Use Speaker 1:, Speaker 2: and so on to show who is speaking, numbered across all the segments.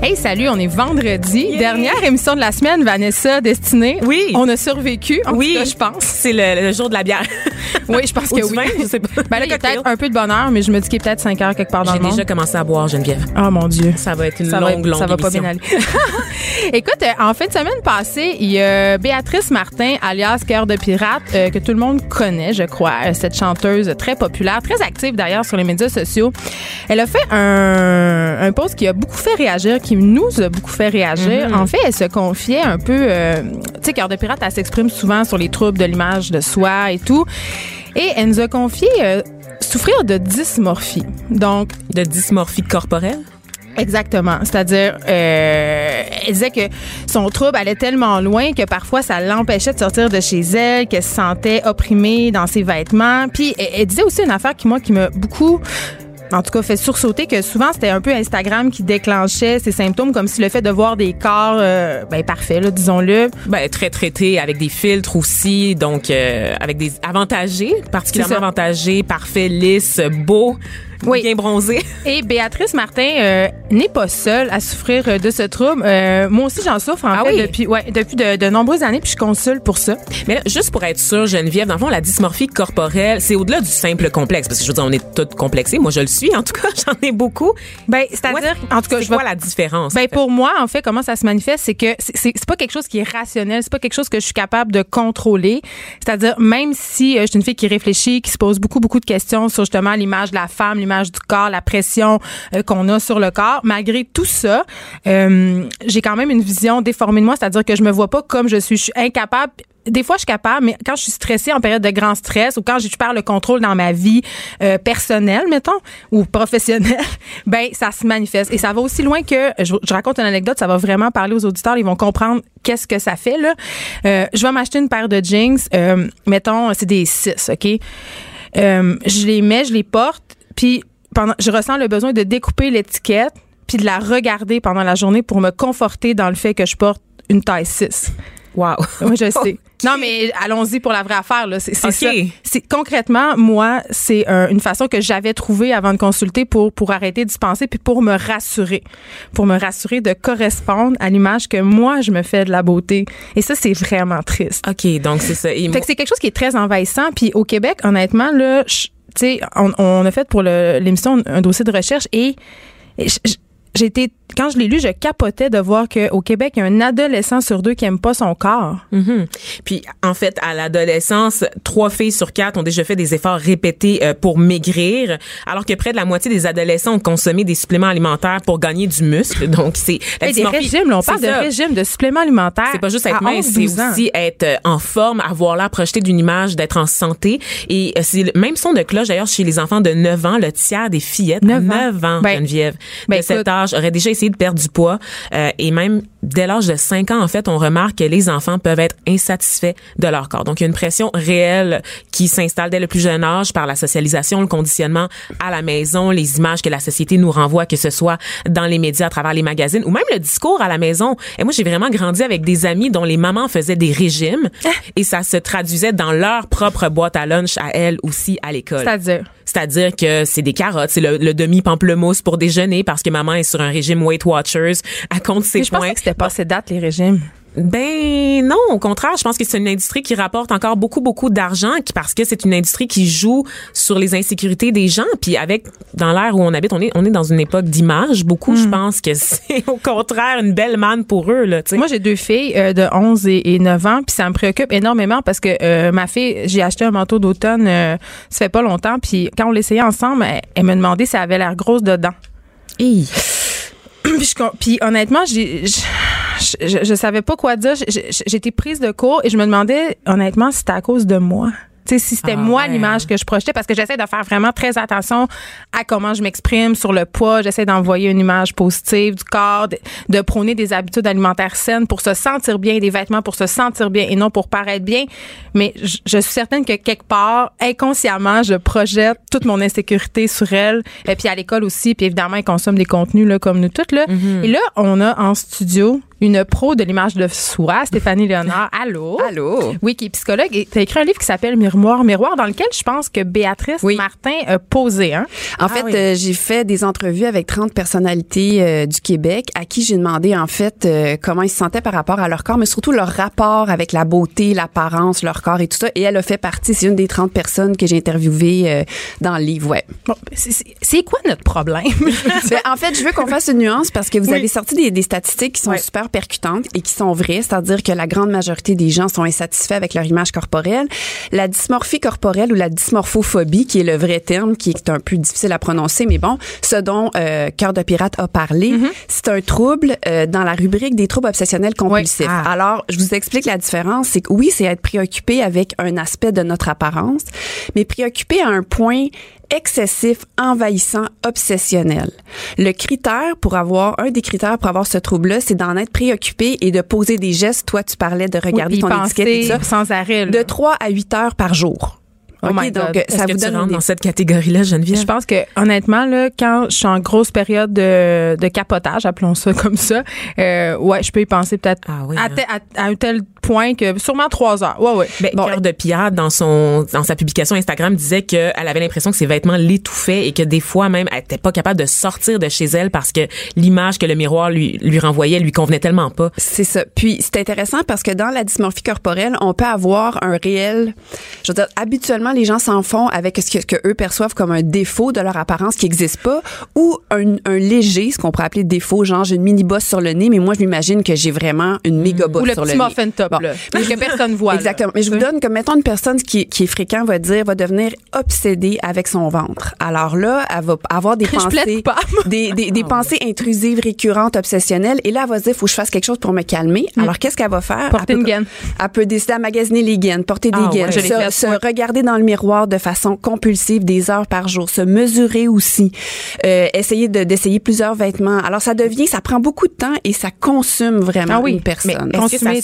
Speaker 1: Hey, salut, on est vendredi. Dernière émission de la semaine, Vanessa Destinée.
Speaker 2: Oui.
Speaker 1: On a survécu, en
Speaker 2: Oui.
Speaker 1: tout cas, je pense.
Speaker 2: C'est le, le jour de la bière.
Speaker 1: Oui, je pense
Speaker 2: Ou
Speaker 1: que oui.
Speaker 2: vin, je sais pas.
Speaker 1: Ben là, il y a peut-être un peu de bonheur, mais je me dis qu'il est peut-être 5 heures quelque part dans
Speaker 2: J'ai
Speaker 1: le monde.
Speaker 2: déjà commencé à boire, Geneviève.
Speaker 1: Oh mon Dieu.
Speaker 2: Ça va être une
Speaker 1: ça va,
Speaker 2: longue, longue
Speaker 1: ça va pas bien aller. Écoute, euh, en fin de semaine passée, il y a Béatrice Martin, alias Cœur de Pirate, euh, que tout le monde connaît, je crois, euh, cette chanteuse très populaire, très active d'ailleurs sur les médias sociaux. Elle a fait un, un post qui a beaucoup fait réagir, qui nous a beaucoup fait réagir. En fait, elle se confiait un peu, euh, tu sais, Cœur de Pirate, elle s'exprime souvent sur les troubles de l'image de soi et tout. Et elle nous a confié euh, souffrir de dysmorphie. Donc,
Speaker 2: De dysmorphie corporelle?
Speaker 1: Exactement. C'est-à-dire, euh, elle disait que son trouble allait tellement loin que parfois ça l'empêchait de sortir de chez elle, qu'elle se sentait opprimée dans ses vêtements. Puis elle, elle disait aussi une affaire qui moi qui m'a beaucoup en tout cas, fait sursauter que souvent c'était un peu Instagram qui déclenchait ces symptômes, comme si le fait de voir des corps, euh, ben parfaits, là, disons-le,
Speaker 2: Ben, très traité avec des filtres aussi, donc euh, avec des avantagés, particulièrement avantagés, parfaits, lisses, beaux,
Speaker 1: Oui.
Speaker 2: bien bronzés.
Speaker 1: Et Béatrice Martin euh, n'est pas seule à souffrir euh, de ce trouble. Euh, moi aussi, j'en souffre en
Speaker 2: Ah
Speaker 1: fait
Speaker 2: oui?
Speaker 1: depuis, ouais, depuis de, de nombreuses années, puis je consulte pour ça.
Speaker 2: Mais là, juste pour être sûr, Geneviève, dans le fond, la dysmorphie corporelle, c'est au-delà du simple complexe. Parce que je veux dire, on est toutes complexées. Moi, je le suis. En tout cas, j'en ai beaucoup.
Speaker 1: Ben, c'est-à-dire, en tout cas, je
Speaker 2: quoi la différence?
Speaker 1: Ben
Speaker 2: en fait?
Speaker 1: pour moi, en fait, comment ça se manifeste, c'est que c'est pas quelque chose qui est rationnel, c'est pas quelque chose que je suis capable de contrôler. C'est-à-dire même si euh, je suis une fille qui réfléchit, qui se pose beaucoup beaucoup de questions sur justement l'image de la femme, l'image du corps, la pression euh, qu'on a sur le corps, malgré tout ça, euh, j'ai quand même une vision déformée de moi, c'est-à-dire que je me vois pas comme je suis, je suis incapable des fois, je suis capable, mais quand je suis stressée en période de grand stress ou quand je perds le contrôle dans ma vie euh, personnelle, mettons, ou professionnelle, ben ça se manifeste. Et ça va aussi loin que, je, raconte une anecdote, ça va vraiment parler aux auditeurs, ils vont comprendre qu'est-ce que ça fait. Là. Je vais m'acheter une paire de jeans, mettons, c'est des 6, OK? Je les mets, je les porte, puis pendant, je ressens le besoin de découper l'étiquette puis de la regarder pendant la journée pour me conforter dans le fait que je porte une taille 6.
Speaker 2: Wow.
Speaker 1: Oui, je sais. Non, mais allons-y pour la vraie affaire. Là. C'est, ça. Concrètement, moi, c'est euh, une façon que j'avais trouvée avant de consulter pour, pour arrêter d'y penser puis pour me rassurer. Pour me rassurer de correspondre à l'image que moi, je me fais de la beauté. Et ça, c'est vraiment triste.
Speaker 2: OK, donc c'est ça. Et
Speaker 1: Fait que c'est quelque chose qui est très envahissant. Puis au Québec, honnêtement, là, je- tu sais, on, a fait pour l'émission un dossier de recherche et je- j'ai été quand je l'ai lu, je capotais de voir qu'au Québec, il y a un adolescent sur deux qui aime pas son corps.
Speaker 2: Mhm. Puis en fait, à l'adolescence, trois filles sur quatre ont déjà fait des efforts répétés euh, pour maigrir, alors que près de la moitié des adolescents ont consommé des suppléments alimentaires pour gagner du muscle. Donc c'est la
Speaker 1: des régimes, là, on parle de
Speaker 2: ça.
Speaker 1: régime, de suppléments alimentaires.
Speaker 2: C'est pas juste être mince,
Speaker 1: 11,
Speaker 2: c'est
Speaker 1: 12 ans.
Speaker 2: aussi être euh, en forme, avoir l'air projeté d'une image, d'être en santé. Et euh, c'est le même son de cloche, d'ailleurs, chez les enfants de 9 ans, le tiers des fillettes,
Speaker 1: 9 ans.
Speaker 2: 9 ans,
Speaker 1: Ben,
Speaker 2: Geneviève,
Speaker 1: ben,
Speaker 2: de cet
Speaker 1: écoute.
Speaker 2: âge, auraient déjà de perdre du poids. Euh, et même dès l'âge de 5 ans, en fait, on remarque que les enfants peuvent être insatisfaits de leur corps. Donc, il y a une pression réelle qui s'installe dès le plus jeune âge par la socialisation, le conditionnement à la maison, les images que la société nous renvoie, que ce soit dans les médias, à travers les magazines, ou même le discours à la maison. Et moi, j'ai vraiment grandi avec des amis dont les mamans faisaient des régimes et ça se traduisait dans leur propre boîte à lunch à elles aussi à l'école.
Speaker 1: C'est-à-dire?
Speaker 2: C'est-à-dire que c'est des carottes, c'est le, le demi-pamplemousse pour déjeuner parce que maman est sur un régime Weight Watchers, elle compte ses
Speaker 1: Mais je
Speaker 2: points.
Speaker 1: pensais que c'était passé date, les régimes.
Speaker 2: Ben non, au contraire, je pense que c'est une industrie qui rapporte encore beaucoup beaucoup d'argent parce que c'est une industrie qui joue sur les insécurités des gens puis avec dans l'ère où on habite, on est on est dans une époque d'image beaucoup, je pense que c'est au contraire une belle manne pour eux là.
Speaker 1: Moi, j'ai deux filles euh, de 11 et, et 9 ans, puis ça me préoccupe énormément parce que euh, ma fille, j'ai acheté un manteau d'automne, euh, ça fait pas longtemps, puis quand on l'essayait ensemble, elle, elle me demandait si elle avait l'air grosse dedans.
Speaker 2: Hi.
Speaker 1: puis, je puis honnêtement, j'ai, je, je, savais pas quoi dire. J'étais prise de court et je me demandais honnêtement si c'était à cause de moi. Tu sais, si c'était
Speaker 2: Ah,
Speaker 1: moi
Speaker 2: ouais.
Speaker 1: l'image que je projetais, parce que j'essaie de faire vraiment très attention à comment je m'exprime sur le poids. J'essaie d'envoyer une image positive du corps, de, de prôner des habitudes alimentaires saines pour se sentir bien, des vêtements pour se sentir bien et non pour paraître bien. Mais je, je suis certaine que quelque part, inconsciemment, je projette toute mon insécurité sur elle. Et puis à l'école aussi, puis évidemment, elle consomme des contenus là, comme nous toutes. Là. Et là, on a en studio une pro de l'image de soi, Stéphanie Léonard. Allô?
Speaker 3: Allô?
Speaker 1: Oui, qui est psychologue. Et tu as écrit un livre qui s'appelle Miroir, Miroir, dans lequel je pense que Béatrice
Speaker 3: Oui.
Speaker 1: Martin a posé. Hein?
Speaker 3: En fait,
Speaker 2: oui.
Speaker 3: euh, j'ai fait des entrevues avec 30 personnalités euh, du Québec à qui j'ai demandé en fait euh, comment ils se sentaient par rapport à leur corps, mais surtout leur rapport avec la beauté, l'apparence, leur corps et tout ça. Et elle a fait partie, c'est une des 30 personnes que j'ai interviewées euh, dans le livre, ouais.
Speaker 1: Bon, c'est- c'est quoi notre problème?
Speaker 3: Ben, en fait, je veux qu'on fasse une nuance parce que vous
Speaker 1: Oui.
Speaker 3: avez sorti des, des statistiques qui sont
Speaker 1: Ouais.
Speaker 3: super percutantes et qui sont vraies, c'est-à-dire que la grande majorité des gens sont insatisfaits avec leur image corporelle. La dysmorphie corporelle ou la dysmorphophobie, qui est le vrai terme, qui est un peu difficile à prononcer, mais bon, ce dont euh, Cœur de pirate a parlé,
Speaker 1: Mm-hmm.
Speaker 3: c'est un trouble euh, dans la rubrique des troubles obsessionnels compulsifs.
Speaker 1: Ah.
Speaker 3: Alors, je vous explique la différence. C'est que oui, c'est être préoccupé avec un aspect de notre apparence, mais préoccupé à un point excessif, envahissant, obsessionnel. Le critère pour avoir, un des critères pour avoir ce trouble-là, c'est d'en être préoccupé et de poser des gestes. Toi, tu parlais de regarder
Speaker 1: Oui,
Speaker 3: ton étiquette et tout ça.
Speaker 1: sans arrêt. là.
Speaker 3: De 3 à 8 heures par jour.
Speaker 1: Oh
Speaker 3: OK, donc,
Speaker 2: Est-ce
Speaker 3: ça
Speaker 2: que
Speaker 3: vous
Speaker 2: tu
Speaker 3: donne
Speaker 2: rentres dans cette catégorie-là, Geneviève?
Speaker 1: Je pense que honnêtement là, quand je suis en grosse période de, de capotage, appelons ça comme ça, euh, ouais, je peux y penser peut-être
Speaker 2: Ah oui,
Speaker 1: à,
Speaker 2: hein.
Speaker 1: à- à un tel point que sûrement trois heures. Ouais, ouais.
Speaker 2: Ben, Cœur de Pierre, dans son dans sa publication Instagram, disait qu'elle avait l'impression que ses vêtements l'étouffaient et que des fois même, elle était pas capable de sortir de chez elle parce que l'image que le miroir lui lui renvoyait lui convenait tellement pas.
Speaker 3: C'est ça. Puis c'est intéressant parce que dans la dysmorphie corporelle, on peut avoir un réel. Je veux dire, habituellement, les gens s'en font avec ce que, que eux perçoivent comme un défaut de leur apparence qui n'existe pas, ou un, un léger, ce qu'on pourrait appeler défaut, genre j'ai une mini bosse sur le nez, mais moi je m'imagine que j'ai vraiment une méga bosse
Speaker 1: Ou le
Speaker 3: sur
Speaker 1: petit
Speaker 3: le nez.
Speaker 1: top
Speaker 3: Bon.
Speaker 1: Mais que personne voit. là.
Speaker 3: Exactement. Mais je vous donne comme mettons une personne qui, qui est fréquent va dire va devenir obsédée avec son ventre. Alors là, elle va avoir des pensées
Speaker 1: pas.
Speaker 3: des, des, des pensées intrusives récurrentes obsessionnelles et là elle va se dire faut que je fasse quelque chose pour me calmer. Alors qu'est-ce qu'elle va faire?
Speaker 1: Porter
Speaker 3: elle
Speaker 1: une gaine.
Speaker 3: Elle peut décider à magasiner les gaines, porter des
Speaker 2: Ah
Speaker 3: gaines,
Speaker 2: ouais.
Speaker 3: Se,
Speaker 1: fait,
Speaker 3: se
Speaker 1: ouais.
Speaker 3: regarder dans le miroir de façon compulsive des heures par jour, se mesurer aussi, euh, essayer de d'essayer plusieurs vêtements. Alors ça devient ça prend beaucoup de temps et ça consume vraiment
Speaker 1: Ah oui,
Speaker 3: une personne.
Speaker 1: mais Consommer,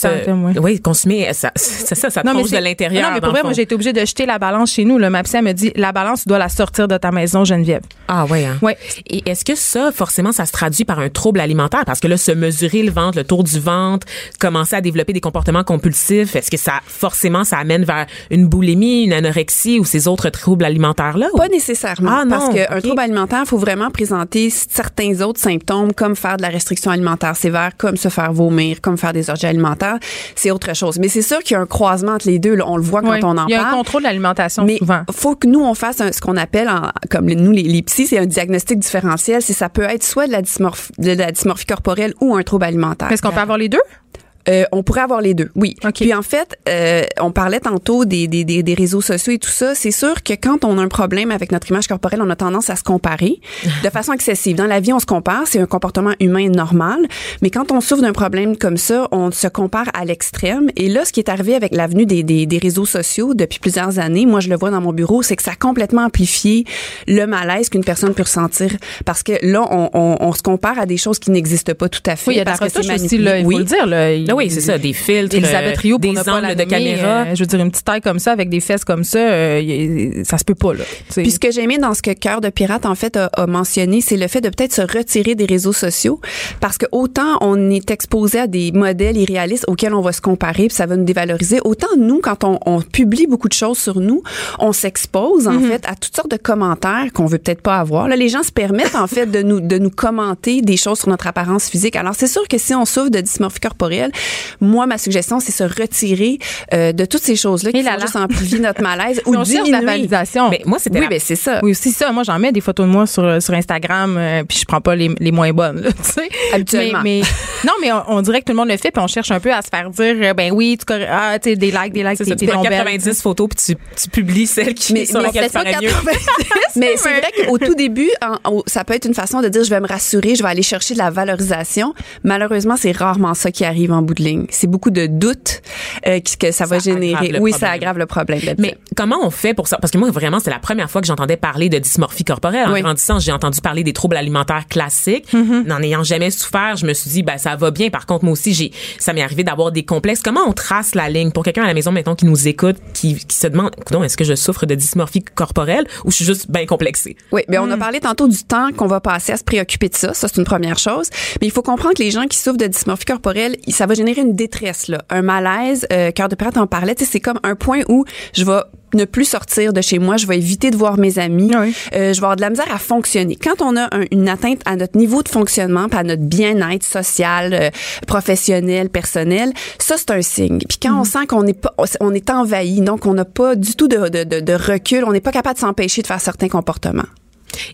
Speaker 2: ça. Oui, consommer, ça, c'est ça, ça
Speaker 1: Non, mais
Speaker 2: de l'intérieur.
Speaker 1: Non, mais pour
Speaker 2: le
Speaker 1: vrai, moi, j'ai été obligée de jeter la balance chez nous. Là. Ma psy, elle me dit la balance, tu dois la sortir de ta maison, Geneviève.
Speaker 2: Ah ouais. Hein?
Speaker 1: Ouais.
Speaker 2: Et est-ce que ça, forcément, ça se traduit par un trouble alimentaire? Parce que là, se mesurer le ventre, le tour du ventre, commencer à développer des comportements compulsifs, est-ce que ça, forcément, ça amène vers une boulimie, une anorexie ou ces autres troubles alimentaires-là? ou-
Speaker 3: Pas nécessairement.
Speaker 2: Ah, non,
Speaker 3: parce qu'un
Speaker 2: ok.
Speaker 3: trouble alimentaire, il faut vraiment présenter certains autres symptômes, comme faire de la restriction alimentaire sévère, comme se faire vomir, comme faire des orgies alimentaires. C'est autre chose. Mais c'est sûr qu'il y a un croisement entre les deux. là. On le voit quand on en
Speaker 1: Il y a un
Speaker 3: parle.
Speaker 1: contrôle de l'alimentation
Speaker 3: mais
Speaker 1: souvent.
Speaker 3: faut que nous on fasse un- ce qu'on appelle en- comme nous les, les psys c'est un diagnostic différentiel c'est ça peut être soit de la dysmorphie de la dysmorphie corporelle ou un trouble alimentaire
Speaker 1: Est-ce qu'on peut avoir les deux?
Speaker 3: Euh, on pourrait avoir les deux, oui.
Speaker 1: OK.
Speaker 3: Puis en fait, euh, on parlait tantôt des, des, des, des réseaux sociaux et tout ça. C'est sûr que quand on a un problème avec notre image corporelle, on a tendance à se comparer de façon excessive. Dans la vie, on se compare, c'est un comportement humain normal. Mais quand on souffre d'un problème comme ça, on se compare à l'extrême. Et là, ce qui est arrivé avec l'avenue des, des, des réseaux sociaux depuis plusieurs années, moi je le vois dans mon bureau, c'est que ça a complètement amplifié le malaise qu'une personne peut ressentir. Parce que là, on, on, on se compare à des choses qui n'existent pas tout à fait.
Speaker 1: Oui, il y a de la
Speaker 3: parce que c'est
Speaker 1: retouche aussi, là, il faut
Speaker 3: Oui.
Speaker 1: le dire. Là. Il-
Speaker 2: Là, oui, c'est ça, des filtres,
Speaker 1: Elisabeth
Speaker 2: euh,
Speaker 1: Rio,
Speaker 2: des
Speaker 1: pas
Speaker 2: angles de caméra.
Speaker 1: euh, je veux dire, une petite taille comme ça, avec des fesses comme ça, euh, ça se peut pas, là.
Speaker 3: Puis ce que j'ai aimé dans ce que Cœur de Pirate, en fait, a, a mentionné, c'est le fait de peut-être se retirer des réseaux sociaux. Parce que autant on est exposé à des modèles irréalistes auxquels on va se comparer, puis ça va nous dévaloriser, autant nous, quand on, on publie beaucoup de choses sur nous, on s'expose, en fait, à toutes sortes de commentaires qu'on veut peut-être pas avoir. Là, les gens se permettent, en fait, de nous, de nous commenter des choses sur notre apparence physique. Alors, c'est sûr que si on souffre de dysmorphie corporelle, Moi, ma suggestion, c'est se retirer euh, de toutes ces choses-là qui
Speaker 1: Et là
Speaker 3: juste amplifier notre malaise ou
Speaker 1: on cherche la
Speaker 3: diminuer.
Speaker 1: validation.
Speaker 2: Mais moi, c'était
Speaker 3: Oui,
Speaker 2: la-
Speaker 3: ben c'est ça.
Speaker 1: Oui, aussi ça. Moi, j'en mets des photos de moi sur, sur Instagram, euh, puis je prends pas les, les moins bonnes, là, tu sais.
Speaker 3: Habituellement.
Speaker 1: Mais, mais- non, mais on, on dirait que tout le monde le fait, puis on cherche un peu à se faire dire, euh, ben oui, tu ah, tu sais, des likes, des likes,
Speaker 2: C'est
Speaker 1: t'es
Speaker 2: ça, tu
Speaker 1: t'es
Speaker 2: prends
Speaker 1: donc belle.
Speaker 2: 90 photos puis tu, tu publies celles qui
Speaker 3: Mais-
Speaker 2: sur
Speaker 3: mais
Speaker 2: lesquelles tu
Speaker 1: c'est
Speaker 2: mieux.
Speaker 1: 90.
Speaker 3: Mais c'est vrai qu'au tout début, en- ça peut être une façon de dire je vais me rassurer, je vais aller chercher de la valorisation. Malheureusement, c'est rarement ça qui arrive en bout de ligne. C'est beaucoup de doutes euh, que ça, va
Speaker 2: Ça
Speaker 3: générer. Oui, ça aggrave le problème.
Speaker 2: Mais comment on fait pour ça? Parce que moi, vraiment, c'est la première fois que j'entendais parler de dysmorphie corporelle. En
Speaker 3: Oui.
Speaker 2: grandissant, j'ai entendu parler des troubles alimentaires classiques. N'en ayant jamais souffert, je me suis dit, ben, ça va bien. Par contre, moi aussi, j'ai, ça m'est arrivé d'avoir des complexes. Comment on trace la ligne? Pour quelqu'un à la maison, mettons, qui nous écoute, qui, qui se demande, est-ce que je souffre de dysmorphie corporelle ou je suis juste bien complexée?
Speaker 3: Oui, mais on a parlé tantôt du temps qu'on va passer à se préoccuper de ça. Ça, c'est une première chose. Mais il faut comprendre que les gens qui souffrent de dysmorphie corporelle, ça va générer une détresse, là. Un malaise. Euh, Cœur de pirate en parlait. C'est comme un point où je vais ne plus sortir de chez moi, je vais éviter de voir mes amis,
Speaker 1: Oui.
Speaker 3: euh, je vais avoir de la misère à fonctionner. Quand on a un- une atteinte à notre niveau de fonctionnement, à notre bien-être social, euh, professionnel, personnel, ça c'est un signe. Puis quand on sent qu'on est pas, on est envahi, donc on n'a pas du tout de, de, de, de recul, on n'est pas capable de s'empêcher de faire certains comportements.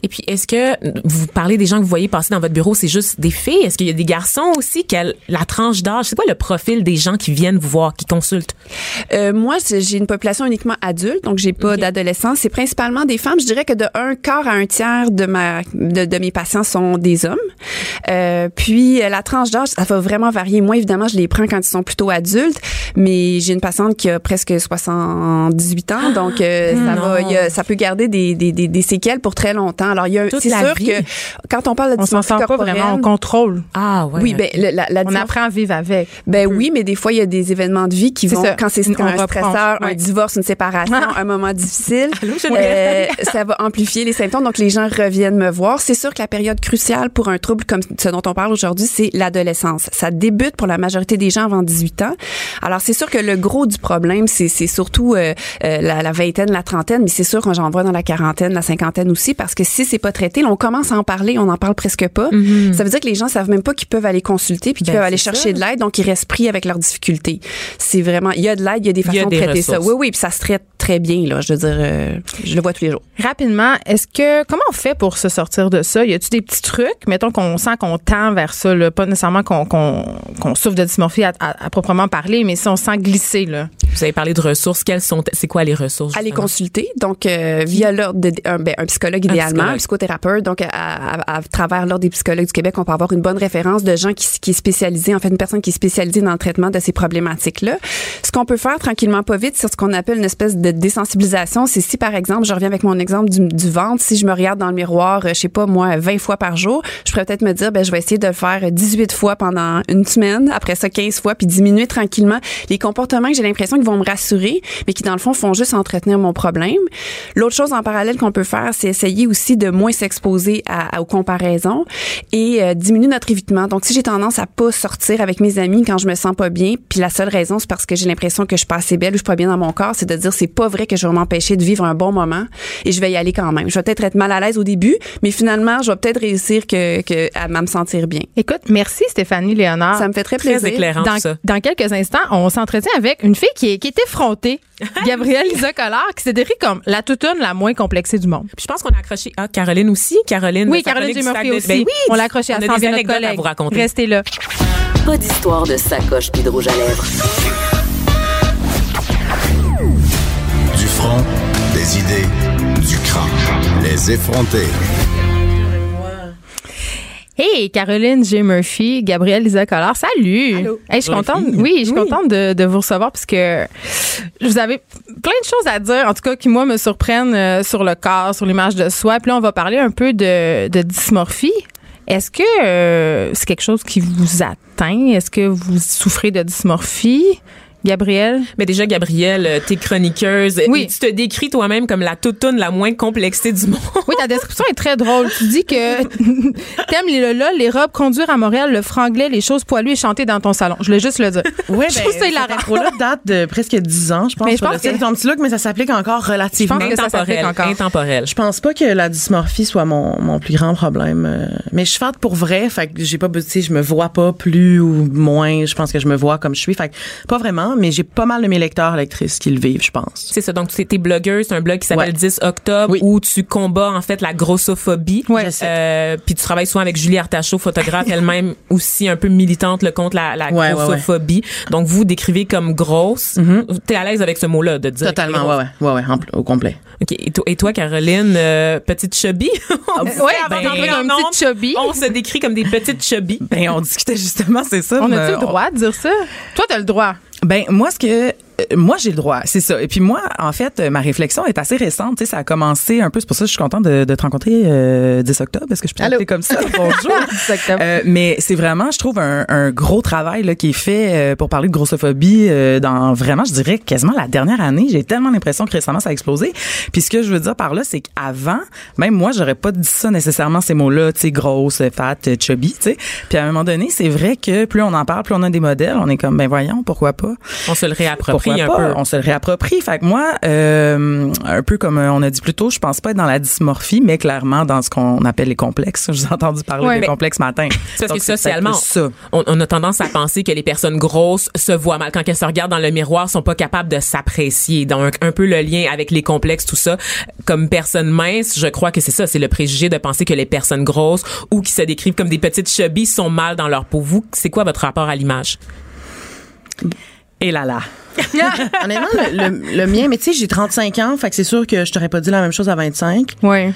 Speaker 2: Et puis, est-ce que vous parlez des gens que vous voyez passer dans votre bureau, c'est juste des filles? Est-ce qu'il y a des garçons aussi? Quelle, la tranche d'âge? C'est quoi le profil des gens qui viennent vous voir, qui consultent?
Speaker 3: Euh, moi, j'ai une population uniquement adulte, donc j'ai pas d'adolescents. C'est principalement des femmes. Je dirais que de un quart à un tiers de ma de, de mes patients sont des hommes. Euh, puis euh, la tranche d'âge, ça va vraiment varier. Moi, évidemment, je les prends quand ils sont plutôt adultes, mais j'ai une patiente qui a presque 78 ans, donc euh, ça
Speaker 2: non.
Speaker 3: va, a- ça peut garder des, des, des, des séquelles pour très longtemps. Alors, il y a, c'est sûr
Speaker 2: vie.
Speaker 3: que quand on parle de
Speaker 1: On s'en sort pas vraiment, on contrôle.
Speaker 2: Ah, ouais.
Speaker 3: oui, ben la, la, la
Speaker 1: On apprend à vivre avec.
Speaker 3: ben oui, mais des fois, il y a des événements de vie qui
Speaker 1: C'est
Speaker 3: vont,
Speaker 1: ça.
Speaker 3: quand c'est un
Speaker 1: reprend.
Speaker 3: stresseur, un divorce, une séparation,
Speaker 1: Ah.
Speaker 3: un moment difficile, euh, ça va amplifier les symptômes. Donc, les gens reviennent me voir. C'est sûr que la période cruciale pour un trouble comme ce dont on parle aujourd'hui, c'est l'adolescence. Ça débute pour la majorité des gens avant 18 ans. Alors, c'est sûr que le gros du problème, c'est c'est surtout euh, euh, la, la vingtaine, la trentaine, mais c'est sûr que j'en vois dans la quarantaine, la cinquantaine aussi, parce que si c'est pas traité, là, on commence à en parler, on en parle presque pas. Ça veut dire que les gens savent même pas qu'ils peuvent aller consulter puis qu'ils
Speaker 2: Ben,
Speaker 3: peuvent aller chercher
Speaker 2: ça.
Speaker 3: de l'aide, donc ils restent pris avec leurs difficultés. C'est vraiment, il y a de l'aide, il y a des
Speaker 2: a
Speaker 3: façons
Speaker 2: des
Speaker 3: de traiter ça. Oui, oui, puis ça se traite très bien, là. Je veux dire, euh, je le vois tous les jours.
Speaker 1: Rapidement, est-ce que comment on fait pour se sortir de ça? Y a-tu des petits trucs? Mettons qu'on sent qu'on tend vers ça, là, pas nécessairement qu'on souffre de dysmorphie à, à- à proprement parler, mais si on sent glisser là.
Speaker 2: Vous avez parlé de ressources. Quelles sont, c'est quoi les ressources?
Speaker 3: Aller consulter, donc euh, via l'ordre de un, ben, un psychologue idéalement, psychothérapeute. Donc à, à- à travers l'ordre des psychologues du Québec, on peut avoir une bonne référence de gens qui, qui est en fait, une personne qui est spécialisée dans le traitement de ces problématiques-là. Ce qu'on peut faire tranquillement, pas vite, c'est ce qu'on appelle une espèce de désensibilisation. C'est si par exemple, je reviens avec mon exemple du, du ventre, si je me regarde dans le miroir, euh, je sais pas moi, 20 fois par jour, je pourrais peut-être me dire, ben je vais essayer de le faire 18 fois pendant une semaine, après ça 15 fois, puis diminuer tranquillement les comportements que j'ai l'impression qu'ils vont me rassurer, mais qui dans le fond font juste entretenir mon problème. L'autre chose en parallèle qu'on peut faire, c'est essayer aussi de moins s'exposer à, à- aux comparaisons et euh, diminuer notre évitement. Donc si j'ai tendance à pas sortir avec mes amis quand je me sens pas bien, puis la seule raison c'est parce que j'ai l'impression que je suis pas assez belle ou je suis pas bien dans mon corps, c'est de dire c'est pas vrai que je vais m'empêcher de vivre un bon moment et je vais y aller quand même. Je vais peut-être être mal à l'aise au début, mais finalement je vais peut-être réussir que, que à, à me sentir bien.
Speaker 1: Écoute, merci Stéphanie Léonard.
Speaker 3: Ça me fait très
Speaker 2: Très
Speaker 3: plaisir.
Speaker 2: éclairant,
Speaker 1: dans,
Speaker 2: ça.
Speaker 1: dans quelques instants, on s'entretient avec une fille qui est, qui est effrontée, Gabrielle Lisa Collard, qui s'est décrite comme la toutoune la moins complexée du monde.
Speaker 2: Puis je pense qu'on a accroché. Ah, Caroline aussi. Caroline.
Speaker 1: Oui, Caroline J. Murphy aussi.
Speaker 2: Ben oui,
Speaker 1: on l'a accroché à
Speaker 2: on a des
Speaker 1: vient notre
Speaker 2: anecdotes
Speaker 1: collègue.
Speaker 2: à vous raconter.
Speaker 1: Restez là.
Speaker 4: Pas d'histoire de sacoche puis de rouge à lèvres.
Speaker 5: Du front, des idées, du crâne. Les effronter.
Speaker 1: Hey, Caroline J. Murphy, Gabrielle Lisa Collard, salut.
Speaker 2: Allô.
Speaker 1: Hey, je suis contente. Oui, je suis contente de, de vous recevoir parce que vous avez plein de choses à dire, en tout cas, qui moi me surprennent euh, sur le corps, sur l'image de soi. Puis là, on va parler un peu de, de dysmorphie. Est-ce que euh, c'est quelque chose qui vous atteint? Est-ce que vous souffrez de dysmorphie? Gabrielle?
Speaker 2: Mais déjà, Gabrielle, euh, t'es chroniqueuse.
Speaker 1: Oui.
Speaker 2: Et tu te décris toi-même comme la toutoune la moins complexée du monde.
Speaker 1: Oui, ta description est très drôle. Tu dis que t'aimes les lolas, les robes, conduire à Montréal, le franglais, les choses poilues et chanter dans ton salon. Je voulais juste le dire.
Speaker 6: Oui,
Speaker 1: Je trouve ça hilarant.
Speaker 6: intro-là date de presque 10 ans, je pense.
Speaker 1: Mais je pense que-
Speaker 6: ton petit look, mais ça s'applique encore relativement.
Speaker 1: Je pense que ça
Speaker 2: Intemporel.
Speaker 1: encore.
Speaker 2: Intemporel.
Speaker 6: Je pense pas que la dysmorphie soit mon, mon plus grand problème. euh, Mais je suis faite pour vrai, fait que j'ai pas, tu sais, je me vois pas plus ou moins. Je pense que je me vois comme je suis. Fait que pas vraiment, mais j'ai pas mal de mes lecteurs, lectrices qui le vivent, je pense.
Speaker 2: C'est ça. Donc, tu es blogueuse, c'est un blog qui s'appelle
Speaker 6: Ouais.
Speaker 2: 10 octobre
Speaker 6: Oui.
Speaker 2: où tu combats, en fait, la grossophobie.
Speaker 1: Ouais.
Speaker 2: Euh, puis tu travailles souvent avec Julie Artachot, photographe, elle-même aussi un peu militante le contre la, la
Speaker 6: Ouais, ouais,
Speaker 2: grossophobie. Donc, vous décrivez comme grosse. T'es à l'aise avec ce mot-là, de dire.
Speaker 6: Totalement, ouais, ouais, ouais, ouais, en pl- au complet.
Speaker 2: OK. Et toi, et toi Caroline, euh, petite chubby? On disait
Speaker 1: Ouais,
Speaker 2: avant
Speaker 1: ben,
Speaker 2: d'entrer
Speaker 1: chubby.
Speaker 2: On se décrit comme des petites chubby.
Speaker 6: Ben, on discutait justement, c'est ça.
Speaker 1: On a-tu le droit de dire ça? Toi, t'as le droit.
Speaker 6: Ben moi ce que moi j'ai le droit, c'est ça. Et puis moi en fait euh, ma réflexion est assez récente, tu sais ça a commencé un peu c'est pour ça que je suis contente de, de te rencontrer euh, 10 octobre parce que je peux t'appeler comme ça. Bonjour.
Speaker 1: 10 octobre.
Speaker 6: Euh, mais c'est vraiment je trouve un, un gros travail là qui est fait euh, pour parler de grossophobie euh, dans vraiment je dirais quasiment la dernière année, j'ai tellement l'impression que récemment ça a explosé. Puis ce que je veux dire par là c'est qu'avant même moi j'aurais pas dit ça nécessairement ces mots-là, tu sais grosse, fat, chubby, tu sais. Puis à un moment donné, c'est vrai que plus on en parle, plus on a des modèles, on est comme ben voyons, pourquoi pas?
Speaker 2: On se le réapproprie
Speaker 6: pourquoi
Speaker 2: un
Speaker 6: pas?
Speaker 2: peu.
Speaker 6: On se le réapproprie. Fait que moi, euh, un peu comme euh, on a dit plus tôt, je pense pas être dans la dysmorphie, mais clairement dans ce qu'on appelle les complexes. Je vous ai entendu parler
Speaker 1: Ouais,
Speaker 6: des complexes ce matin.
Speaker 2: C'est parce
Speaker 6: Donc,
Speaker 2: que socialement,
Speaker 6: ça.
Speaker 2: on, on a tendance à penser que les personnes grosses se voient mal. Quand elles se regardent dans le miroir, sont pas capables de s'apprécier. Donc, un peu le lien avec les complexes, tout ça. Comme personne mince, je crois que c'est ça. C'est le préjugé de penser que les personnes grosses ou qui se décrivent comme des petites chubbies sont mal dans leur peau. Vous, c'est quoi votre rapport à l'image?
Speaker 6: Et là là. Honnêtement, le, le- le mien, mais tu sais, j'ai 35 ans, fait que c'est sûr que je t'aurais pas dit la même chose à 25.
Speaker 1: Oui.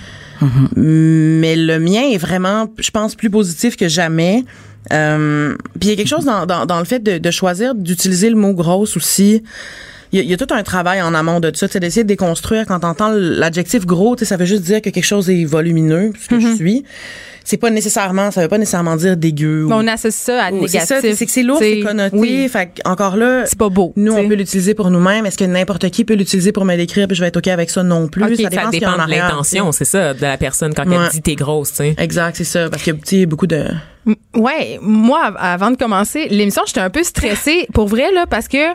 Speaker 6: Mais le mien est vraiment, je pense, plus positif que jamais. Euh, puis il y a quelque chose dans, dans, dans le fait de, de choisir d'utiliser le mot grosse aussi. Il y, a, il y a tout un travail en amont de ça, c'est d'essayer de déconstruire quand t'entends l'adjectif gros, ça veut juste dire que quelque chose est volumineux, ce que je suis. C'est pas nécessairement, ça veut pas nécessairement dire dégueu. ou-
Speaker 1: On associe ça à
Speaker 6: ou-
Speaker 1: négatif.
Speaker 6: c'est que c'est lourd, c'est connoté.
Speaker 1: Oui.
Speaker 6: Fait que, encore là,
Speaker 1: C'est pas beau,
Speaker 6: Nous,
Speaker 1: t'sais.
Speaker 6: on peut l'utiliser pour nous-mêmes. Est-ce que n'importe qui peut l'utiliser pour me décrire puis je vais être OK avec ça non plus? Ça dépend,
Speaker 2: de l'intention, c'est ça, de la personne quand
Speaker 6: Ouais.
Speaker 2: elle dit t'es grosse, tu sais.
Speaker 6: Exact, c'est ça. Parce qu'il y a tu sais, beaucoup de...
Speaker 1: Ouais, moi, av- avant de commencer l'émission, j'étais un peu stressée, pour vrai, là, parce que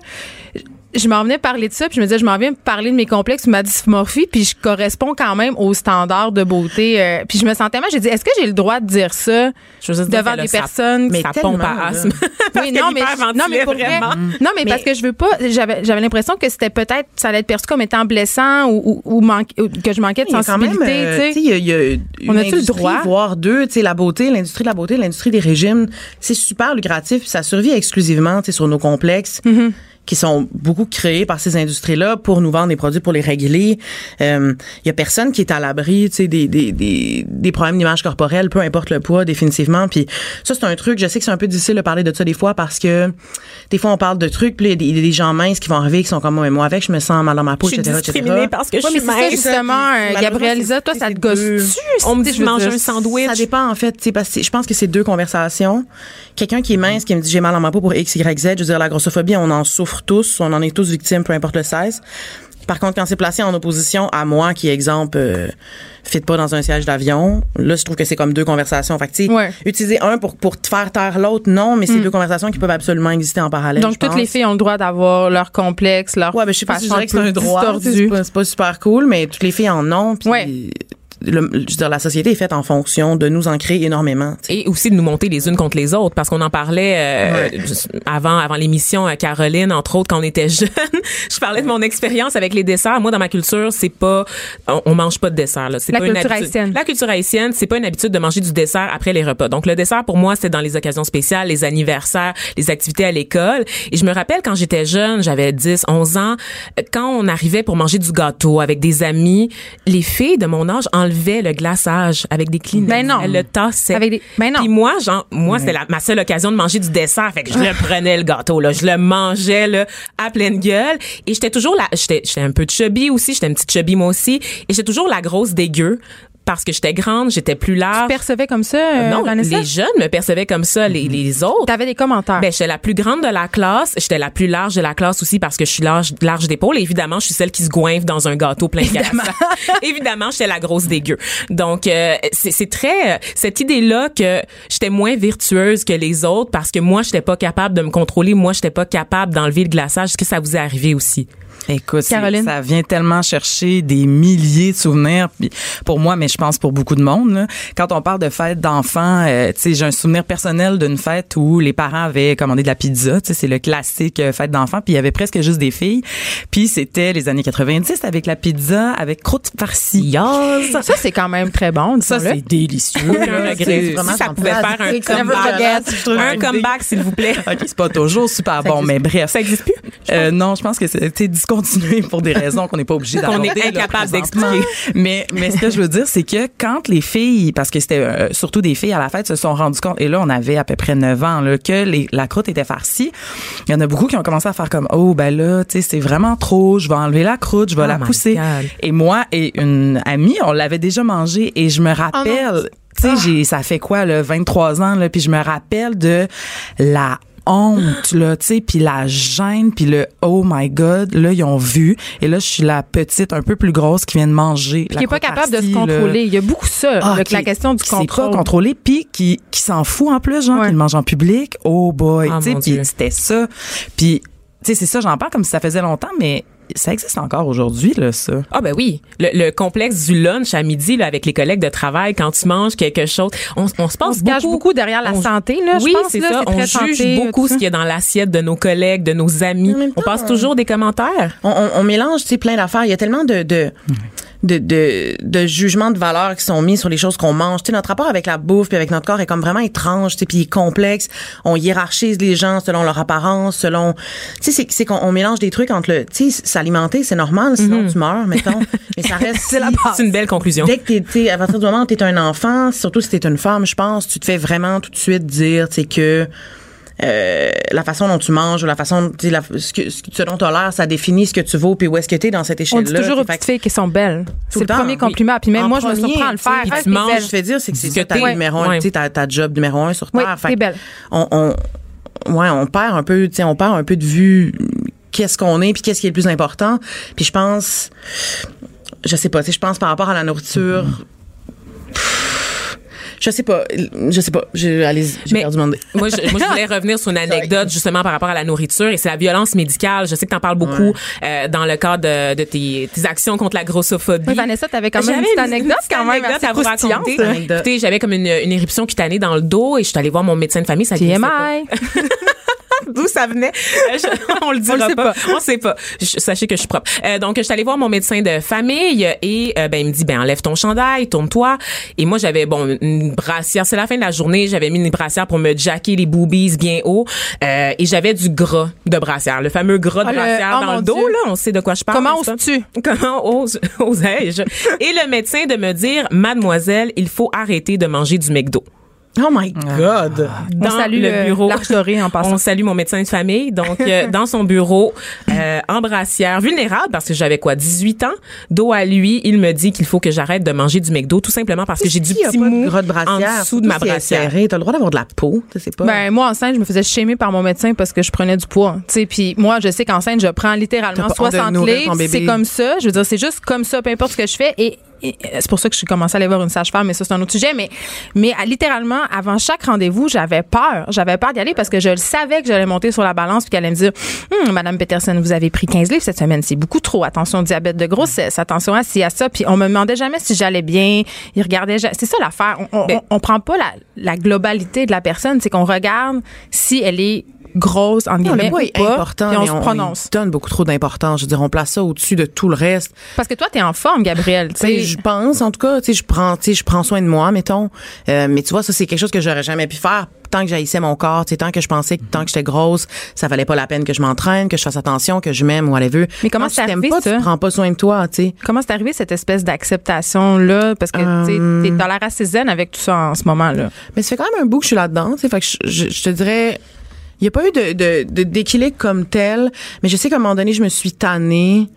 Speaker 1: je m'en venais parler de ça, puis je me disais, je m'en viens parler de mes complexes ou ma dysmorphie, puis je corresponds quand même aux standards de beauté. euh, puis je me sentais mal, j'ai dit, est-ce que j'ai le droit de dire ça
Speaker 2: Je veux juste dire
Speaker 1: devant des personnes
Speaker 6: Mais
Speaker 2: ça pompe à asthme?
Speaker 1: Oui, non, mais, non, mais pour vrai,
Speaker 2: vraiment.
Speaker 1: non, mais, parce que je veux pas, j'avais, j'avais l'impression que c'était peut-être, ça allait être perçu comme étant blessant ou, ou, ou manque- ou que je manquais de sensibilité,
Speaker 6: euh,
Speaker 1: tu
Speaker 6: sais, y a, y a
Speaker 1: On a-tu le droit?
Speaker 6: voire deux, tu sais, la beauté, l'industrie de la beauté, l'industrie des régimes, c'est super lucratif, puis ça survit exclusivement, tu sais, sur nos complexes.
Speaker 1: Mm-hmm.
Speaker 6: Qui sont beaucoup créés par ces industries-là pour nous vendre des produits pour les régler. Euh, Il y a personne qui est à l'abri, tu sais, des, des, des, des problèmes d'image corporelle, peu importe le poids, définitivement. Puis ça, c'est un truc, je sais que c'est un peu difficile de parler de ça des fois parce que des fois, on parle de trucs, puis il y a des- gens minces qui vont arriver, qui sont comme moi, mais moi avec, je me sens mal dans ma peau,
Speaker 2: Je suis
Speaker 6: etc., etc.
Speaker 2: discriminée parce que je
Speaker 1: Ouais, mais
Speaker 2: suis
Speaker 1: ça,
Speaker 2: mince.
Speaker 1: justement, euh,
Speaker 6: Malheureusement,
Speaker 1: Gabrielle
Speaker 6: c'est-
Speaker 1: Lisa, toi, ça te gosse-tu?
Speaker 2: On me dit
Speaker 1: Je dire,
Speaker 2: un sandwich.
Speaker 6: Ça dépend en fait, tu sais, parce que je pense que c'est deux conversations. Quelqu'un qui est mince, qui me dit j'ai mal dans ma peau pour X, Y, Z, je veux dire la grossophobie, on en souffre tous, on en est tous victimes, peu importe le size. Par contre, quand c'est placé en opposition à moi, qui exemple euh, fit pas dans un siège d'avion, là je trouve que c'est comme deux conversations. Fait que,
Speaker 1: Ouais.
Speaker 6: utiliser un pour pour te faire taire l'autre, non, mais c'est deux conversations qui peuvent absolument exister en parallèle.
Speaker 1: Donc, toutes
Speaker 6: pense.
Speaker 1: les filles ont le droit d'avoir leur complexe, leur
Speaker 6: Ouais, ben, je sais pas si je dirais que c'est un droit. C'est pas, pas super cool, mais toutes les filles en ont.
Speaker 1: Ouais.
Speaker 6: Le- je veux dire, la société est faite en fonction de nous en créer énormément.
Speaker 2: et aussi de nous monter les unes contre les autres parce qu'on en parlait euh, avant avant l'émission à Caroline entre autres quand on était jeune je parlais de mon expérience avec les desserts. Moi dans ma culture c'est pas on, on mange pas de dessert là. C'est
Speaker 1: La
Speaker 2: pas une
Speaker 1: culture
Speaker 2: habitude
Speaker 1: haïtienne.
Speaker 2: la culture haïtienne c'est pas une habitude de manger du dessert après les repas. Donc le dessert pour moi c'était dans les occasions spéciales les anniversaires les activités à l'école. Et je me rappelle quand j'étais jeune j'avais 10 11 ans euh, quand on arrivait pour manger du gâteau avec des amis les filles de mon âge enlevaient le glaçage avec des Kleenex
Speaker 1: Ben non.
Speaker 2: elles le tassaient
Speaker 1: Avec des- ben non.
Speaker 2: puis moi, genre, moi, c'est la, ma seule occasion de manger du dessert. Fait que je le prenais, le gâteau, là. Je le mangeais, là, à pleine gueule. Et j'étais toujours la, j'étais, j'étais un peu chubby aussi. J'étais une petite chubby, moi aussi. Et j'étais toujours la grosse dégueu. Parce que j'étais grande, j'étais plus large.
Speaker 1: Tu percevais comme ça, euh,
Speaker 2: non,
Speaker 1: Vanessa?
Speaker 2: les jeunes me percevaient comme ça, les, les autres.
Speaker 1: T'avais des commentaires.
Speaker 2: Ben, j'étais la plus grande de la classe. J'étais la plus large de la classe aussi parce que je suis large, large d'épaule. Et évidemment, je suis celle qui se goinfre dans un gâteau plein de
Speaker 1: Évidemment.
Speaker 2: évidemment, j'étais la grosse dégueu. Donc, euh, c'est très... euh, cette idée-là que j'étais moins virtueuse que les autres parce que moi, j'étais pas capable de me contrôler. Moi, j'étais pas capable d'enlever le glaçage. Est-ce que ça vous est arrivé aussi?
Speaker 7: Écoute,
Speaker 1: Caroline?
Speaker 7: ça vient tellement chercher des milliers de souvenirs pour moi, mais je pense pour beaucoup de monde. là. Quand on parle de fête d'enfants, euh, tu sais, j'ai un souvenir personnel d'une fête où les parents avaient commandé de la pizza. Tu sais, c'est le classique euh, fête d'enfants. Puis il y avait presque juste des filles. Puis c'était les années 90 avec la pizza avec croûte farcie.
Speaker 1: Ça, c'est quand même très bon,
Speaker 7: Ça, c'est délicieux. Là. vraiment
Speaker 2: Si ça pouvait faire un comeback, s'il vous plaît.
Speaker 7: OK, c'est pas toujours super bon, mais bref.
Speaker 2: Ça existe plus?
Speaker 7: Euh, non, je pense que c'était discontinué pour des raisons qu'on n'est pas obligé
Speaker 2: Qu'on est incapable d'expliquer.
Speaker 7: Mais, mais ce que je veux dire, c'est que quand les filles, parce que c'était euh, surtout des filles à la fête, se sont rendues compte, et là, on avait à peu près 9 ans, là, que les, la croûte était farcie, il y en a beaucoup qui ont commencé à faire comme, oh, ben là, tu sais, c'est vraiment trop, je vais enlever la croûte, je vais
Speaker 2: Oh
Speaker 7: la pousser.
Speaker 2: God.
Speaker 7: Et moi et une amie, on l'avait déjà mangé et je me rappelle, tu sais, j'ai, ça fait quoi, là, 23 ans, là, puis je me rappelle de la honte là tu sais puis la gêne puis le oh my god là ils ont vu et là je suis la petite un peu plus grosse qui vient de manger
Speaker 1: qui est pas capable de se contrôler. Il y a beaucoup ça,
Speaker 7: ah,
Speaker 1: là,
Speaker 7: qui-
Speaker 1: la question du
Speaker 7: qui
Speaker 1: contrôle.
Speaker 7: Pas contrôlé, puis qui, qui s'en fout en plus, genre,
Speaker 1: Ouais.
Speaker 7: qui le mange en public. Oh boy,
Speaker 2: Ah,
Speaker 7: tu sais, puis c'était ça. Puis, tu sais, c'est ça, j'en parle comme si ça faisait longtemps, mais ça existe encore aujourd'hui, là, ça.
Speaker 2: Ah ben oui, le, le complexe du lunch à midi là, avec les collègues de travail quand tu manges quelque chose, on, on se
Speaker 1: On
Speaker 2: passe
Speaker 1: se cache beaucoup derrière la
Speaker 2: on-
Speaker 1: santé, là.
Speaker 2: oui,
Speaker 1: je pense,
Speaker 2: c'est
Speaker 1: là,
Speaker 2: ça. On
Speaker 1: très
Speaker 2: juge
Speaker 1: santé,
Speaker 2: beaucoup ce qu'il y a dans l'assiette de nos collègues, de nos amis. On passe toujours des commentaires.
Speaker 6: on, on- on mélange tu sais, plein d'affaires. Il y a tellement de, de, de, de, de jugements de valeur qui sont mis sur les choses qu'on mange. Tu sais, notre rapport avec la bouffe puis avec notre corps est comme vraiment étrange, tu sais, puis complexe. On hiérarchise les gens selon leur apparence, selon... Tu sais, c'est- qu'on on mélange des trucs entre le... Tu sais, s'alimenter, c'est normal, sinon tu meurs, mettons. Mais ça reste...
Speaker 1: C'est la
Speaker 6: si-
Speaker 2: une belle conclusion.
Speaker 6: Dès que t'es, à partir du moment où t'es un enfant, surtout si t'es une femme, je pense, tu te fais vraiment tout de suite dire, tu sais, que euh, la façon dont tu manges ou la façon, tu la- ce, que, ce dont t'as l'air, ça définit ce que tu vaux puis où est-ce que t'es dans cette
Speaker 1: On
Speaker 6: échelle-là.
Speaker 1: dit toujours aux petites filles qu'elles sont belles. C'est
Speaker 6: le temps,
Speaker 1: premier
Speaker 6: oui.
Speaker 1: compliment. Puis même
Speaker 6: En
Speaker 1: moi, je me surprends à le
Speaker 6: tu
Speaker 1: faire.
Speaker 6: puis tu manges, je vais dire, c'est que c'est ta numéro un, tu ta, ta job numéro un sur
Speaker 1: Oui,
Speaker 6: terre. Que
Speaker 1: belle.
Speaker 6: On, on, ouais, on perd un peu, tu on perd un peu de vue qu'est-ce qu'on est puis qu'est-ce qui est le plus important. Puis je pense, je sais pas, tu je pense par rapport à la nourriture. Je sais pas, je sais pas. J'ai, allez, j'ai
Speaker 2: Mais-
Speaker 6: perdu mon
Speaker 2: moi, je, moi, je voulais revenir sur une anecdote justement par rapport à la nourriture et c'est la violence médicale. Je sais que tu en parles beaucoup euh, dans le cadre de, de tes, tes actions contre la grossophobie.
Speaker 1: Oui, Vanessa, t'avais quand même une petite anecdote quand même
Speaker 2: anecdote
Speaker 1: assez
Speaker 2: à vous
Speaker 1: croustillante.
Speaker 2: raconter.
Speaker 6: ça. Anecdote.
Speaker 2: Écoutez, j'avais comme une, une éruption cutanée dans le dos et je suis allée voir mon médecin de famille. Ça.
Speaker 1: TMI.
Speaker 2: D'où ça venait? Euh, on le dira
Speaker 1: On le sait
Speaker 2: pas. On sait pas. Je- sachez que je suis propre. Euh, donc, je suis allée voir mon médecin de famille et euh, ben il me dit ben enlève ton chandail, tourne-toi. Et moi j'avais bon une brassière. C'est la fin de la journée. J'avais mis une brassière pour me jacker les boobies bien haut euh, et j'avais du gras de brassière, le fameux gras de
Speaker 1: le-
Speaker 2: brassière
Speaker 1: oh,
Speaker 2: dans le dos
Speaker 1: Dieu.
Speaker 2: là. On sait de quoi je parle.
Speaker 1: Comment oses-tu?
Speaker 2: Comment ose, osais-je? Et le médecin de me dire, mademoiselle, il faut arrêter de manger du McDo.
Speaker 6: Oh my God.
Speaker 1: On
Speaker 2: Dans
Speaker 1: salue
Speaker 2: le bureau.
Speaker 1: dorée en passant.
Speaker 2: On salue mon médecin de famille. Donc, euh, dans son bureau, euh, en brassière, vulnérable parce que j'avais quoi, 18 ans, dos à lui, il me dit qu'il faut que j'arrête de manger du McDo tout simplement parce que j'ai du petit mou
Speaker 6: de brassière,
Speaker 2: en dessous de ma brassière.
Speaker 6: T'as le droit d'avoir de la peau, c'est pas.
Speaker 1: Ben moi enceinte, je me faisais shamer par mon médecin parce que je prenais du poids. Tu sais, puis moi je sais qu'enceinte, je prends littéralement
Speaker 6: T'as pas honte de
Speaker 1: 60
Speaker 6: nourrir ton
Speaker 1: livres, c'est comme ça. Je veux dire, c'est juste comme ça, peu importe ce que je fais et c'est pour ça que je suis commencé à aller voir une sage-femme, mais ça, c'est un autre sujet. Mais, mais à- littéralement, avant chaque rendez-vous, j'avais peur. J'avais peur d'y aller parce que je le savais que j'allais monter sur la balance puis qu'elle allait me dire Hum, Madame Peterson, vous avez pris 15 livres cette semaine. C'est beaucoup trop. Attention au diabète de grossesse. Attention à ci, à ça. Puis on me demandait jamais si j'allais bien. Il regardait. ja- C'est ça l'affaire. On, on,
Speaker 2: Ben-
Speaker 1: on, on prend pas la, la globalité de la personne. C'est qu'on regarde si elle est grosse, en guillemets,
Speaker 6: le est
Speaker 1: pas,
Speaker 6: important,
Speaker 1: on
Speaker 6: mais
Speaker 1: se
Speaker 6: on,
Speaker 1: prononce.
Speaker 6: y donne beaucoup trop d'importance. Je veux dire, on place ça au-dessus de tout le reste.
Speaker 1: Parce que toi, t'es en forme, Gabrielle. tu
Speaker 6: Tu je pense, en tout cas, tu sais, je prends, tu je prends soin de moi, mettons. Euh, mais tu vois, ça, c'est quelque chose que j'aurais jamais pu faire tant que j'haïssais mon corps, tu sais, tant que je pensais que tant que j'étais grosse, ça valait pas la peine que je m'entraîne, que je fasse attention, que je m'aime ou whatever.
Speaker 1: Mais comment c'est
Speaker 6: tu
Speaker 1: arrivé,
Speaker 6: pas,
Speaker 1: ça?
Speaker 6: tu prends pas soin de toi, tu sais.
Speaker 1: Comment c'est arrivé cette espèce d'acceptation-là? Parce que tu
Speaker 6: Euh.
Speaker 1: t'es- t'as l'air assez zen avec tout ça en ce moment-là.
Speaker 6: Mais ça fait quand même un bout que je suis là-dedans, tu sais. Fait que je, je- je te dirais, Il n'y a pas eu de, de, de- d'équilibre comme tel, mais je sais qu'à un moment donné, je me suis tannée.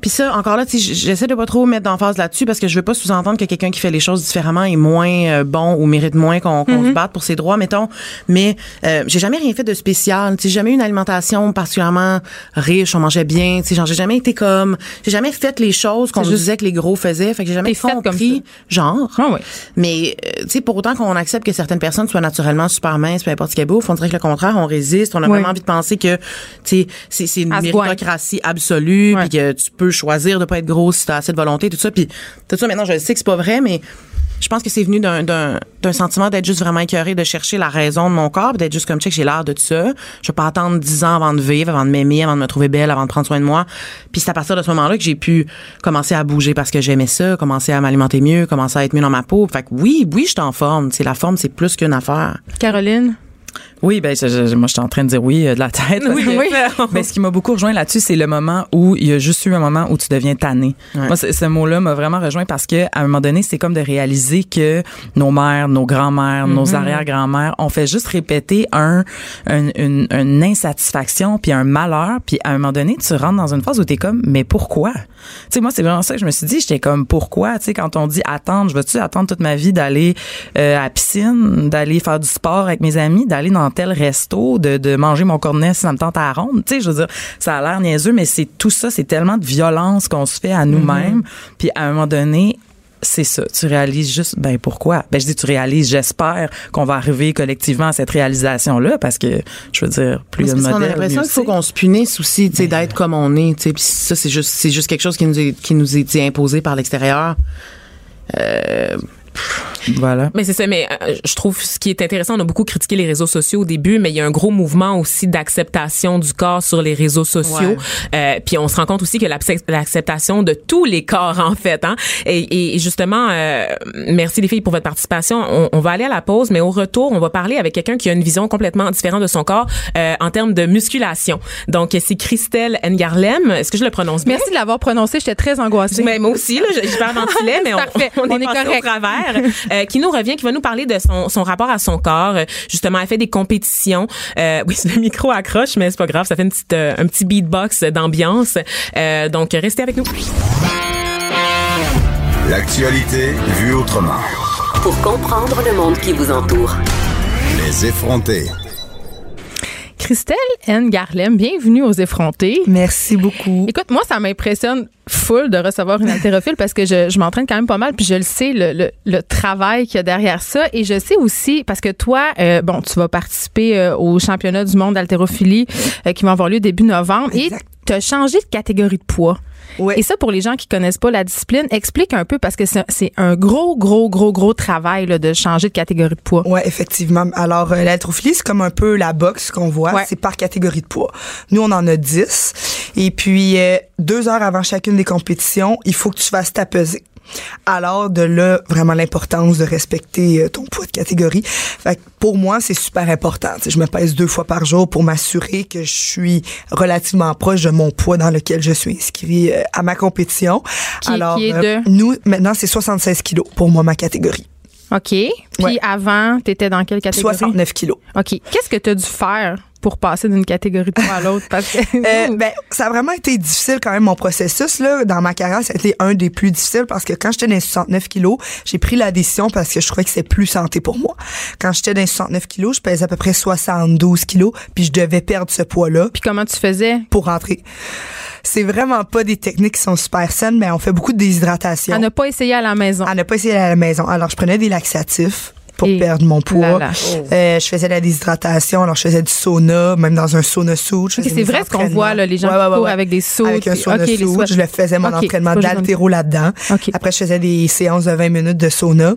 Speaker 6: Puis ça, encore là, tu sais, j'essaie de pas trop mettre d'emphase là-dessus parce que je veux pas sous-entendre que quelqu'un qui fait les choses différemment est moins euh, bon ou mérite moins qu'on, qu'on se batte pour ses droits, mettons. Mais euh, j'ai jamais rien fait de spécial. Tu sais, j'ai jamais eu une alimentation particulièrement riche. On mangeait bien. Tu sais, genre, j'ai jamais été comme, j'ai jamais fait les choses qu'on disait que les gros faisaient. Fait que j'ai jamais compris, genre.
Speaker 1: Ah oui.
Speaker 6: Mais euh, tu sais, pour autant qu'on accepte que certaines personnes soient naturellement super minces, peu importe ce qu'elles bouffent, on dirait que le contraire, on résiste. On a
Speaker 1: Oui.
Speaker 6: vraiment envie de penser que tu c'est c'est une méritocratie absolue, puis que tu peux choisir de pas être grosse si t'as assez de volonté, tout ça. Puis tout ça, maintenant, je sais que c'est pas vrai, mais je pense que c'est venu d'un sentiment d'être juste vraiment écœuré, de chercher la raison de mon corps, d'être juste comme check, j'ai l'air de tout ça. Je vais pas attendre dix ans avant de vivre, avant de m'aimer, avant de me trouver belle, avant de prendre soin de moi. Puis c'est à partir de ce moment-là que j'ai pu commencer à bouger parce que j'aimais ça, commencer à m'alimenter mieux, commencer à être mieux dans ma peau. Fait que oui, oui, je suis en forme. C'est la forme, c'est plus qu'une affaire.
Speaker 1: Caroline?
Speaker 7: Oui, ben je- je- moi, je suis en train de dire oui euh, de la tête.
Speaker 2: Oui, oui.
Speaker 7: Ben, ce qui m'a beaucoup rejoint là-dessus, c'est le moment où il y a juste eu un moment où tu deviens tanné.
Speaker 6: Ouais.
Speaker 7: Moi, ce, mot-là m'a vraiment rejoint parce que à un moment donné, c'est comme de réaliser que nos mères, nos grands-mères, nos arrière-grands-mères ont fait juste répéter un, un- une, une insatisfaction puis un malheur, puis à un moment donné, tu rentres dans une phase où t'es comme, mais pourquoi? Tu sais, moi, c'est vraiment ça que je me suis dit. J'étais comme, pourquoi? Tu sais, quand on dit attendre, je veux-tu attendre toute ma vie d'aller euh, à la piscine, d'aller faire du sport avec mes amis, d'aller dans tel resto, de, de manger mon cornet si ça me tente à la ronde. Tu sais, je veux dire, ça a l'air niaiseux, mais c'est tout ça, c'est tellement de violence qu'on se fait à nous-mêmes. Puis à un moment donné, c'est ça. Tu réalises juste, ben pourquoi? Ben je dis, tu réalises, j'espère qu'on va arriver collectivement à cette réalisation-là parce que, je veux dire, plus il y a de
Speaker 6: Parce qu'on a
Speaker 7: modèles,
Speaker 6: l'impression qu'il faut qu'on se punisse aussi, tu sais, d'être comme on est, tu sais. Puis ça, c'est juste, c'est juste quelque chose qui nous est, qui nous est imposé par l'extérieur. Euh,
Speaker 7: Voilà.
Speaker 2: Mais c'est ça, mais euh, je trouve ce qui est intéressant, on a beaucoup critiqué les réseaux sociaux au début, mais il y a un gros mouvement aussi d'acceptation du corps sur les réseaux sociaux. Euh, puis on se rend compte aussi que l'accept- l'acceptation de tous les corps en fait. Hein? Et, et justement, euh, merci les filles pour votre participation. On, on va aller à la pause, mais au retour, on va parler avec quelqu'un qui a une vision complètement différente de son corps euh, en termes de musculation. Donc c'est Christelle Ngarlem. Est-ce que je le prononce bien?
Speaker 1: Merci de l'avoir prononcé. J'étais très angoissée.
Speaker 2: Mais moi aussi, là, je, je ventilais, mais on,
Speaker 1: Parfait.
Speaker 2: on,
Speaker 1: On
Speaker 2: est,
Speaker 1: est
Speaker 2: passé
Speaker 1: correct.
Speaker 2: au travers. Euh, qui nous revient, qui va nous parler de son, son rapport à son corps. Justement, elle fait des compétitions. Euh, oui, le micro accroche, mais c'est pas grave. Ça fait une petite, euh, un petit beatbox d'ambiance. Euh, donc, restez avec nous.
Speaker 5: L'actualité vue autrement.
Speaker 4: Pour comprendre le monde qui vous entoure.
Speaker 5: Les effrontés.
Speaker 1: Christelle N. Garlem, bienvenue aux effrontés.
Speaker 8: Merci beaucoup.
Speaker 1: Écoute, moi, ça m'impressionne full de recevoir une haltérophile parce que je, je m'entraîne quand même pas mal, puis je le sais, le, le, le travail qu'il y a derrière ça. Et je sais aussi, parce que toi, euh, bon, tu vas participer euh, au championnat du monde d'haltérophilie euh, qui va avoir lieu début novembre.
Speaker 8: Exact.
Speaker 1: Et tu as changé de catégorie de poids. Et ça, pour les gens qui connaissent pas la discipline, explique un peu parce que c'est un gros, gros, gros, gros travail là, de changer de catégorie de poids.
Speaker 8: Ouais, effectivement. Alors, euh, l'haltérophilie, c'est comme un peu la boxe qu'on voit.
Speaker 1: Ouais.
Speaker 8: C'est par catégorie de poids. Nous, on en a 10. Et puis, euh, deux heures avant chacune des compétitions, il faut que tu fasses ta pesée. Alors, de là, vraiment l'importance de respecter euh, ton poids de catégorie. Fait que pour moi, c'est super important. Je me pèse deux fois par jour pour m'assurer que je suis relativement proche de mon poids dans lequel je suis inscrit euh, à ma compétition.
Speaker 1: Qui-
Speaker 8: Alors,
Speaker 1: qui est
Speaker 8: euh, nous, maintenant, c'est 76 kilos pour moi, ma catégorie.
Speaker 1: OK. Puis
Speaker 8: Ouais.
Speaker 1: avant, tu étais dans quelle catégorie?
Speaker 8: 69 kilos.
Speaker 1: OK. Qu'est-ce que tu as dû faire pour passer d'une catégorie de poids à l'autre? Parce que.
Speaker 8: Euh, ben, ça a vraiment été difficile quand même mon processus là dans ma carrière ça a été un des plus difficiles parce que quand j'étais dans les 69 kilos j'ai pris la décision parce que je trouvais que c'était plus santé pour moi quand j'étais dans les 69 kilos je pesais à peu près 72 kilos puis je devais perdre ce poids là
Speaker 1: Puis comment tu faisais?
Speaker 8: pour rentrer c'est vraiment pas des techniques qui sont super saines mais on fait beaucoup de déshydratation
Speaker 1: À ne pas essayer à la maison.
Speaker 8: à ne pas essayer à la maison alors je prenais des laxatifs pour
Speaker 1: Et
Speaker 8: perdre mon poids.
Speaker 1: là là.
Speaker 8: Euh, je faisais de la déshydratation, alors je faisais du sauna, même dans un sauna suit. Je
Speaker 1: OK,
Speaker 8: faisais
Speaker 1: c'est vrai ce qu'on voit, là, les gens
Speaker 8: Ouais,
Speaker 1: qui
Speaker 8: ouais, ouais,
Speaker 1: courent avec des sauts.
Speaker 8: Avec un sauna
Speaker 1: OK, les
Speaker 8: suit.
Speaker 1: sweats.
Speaker 8: Je le faisais mon
Speaker 1: OK,
Speaker 8: entraînement d'altéro là-dedans. Après, je faisais des séances de 20 minutes de sauna.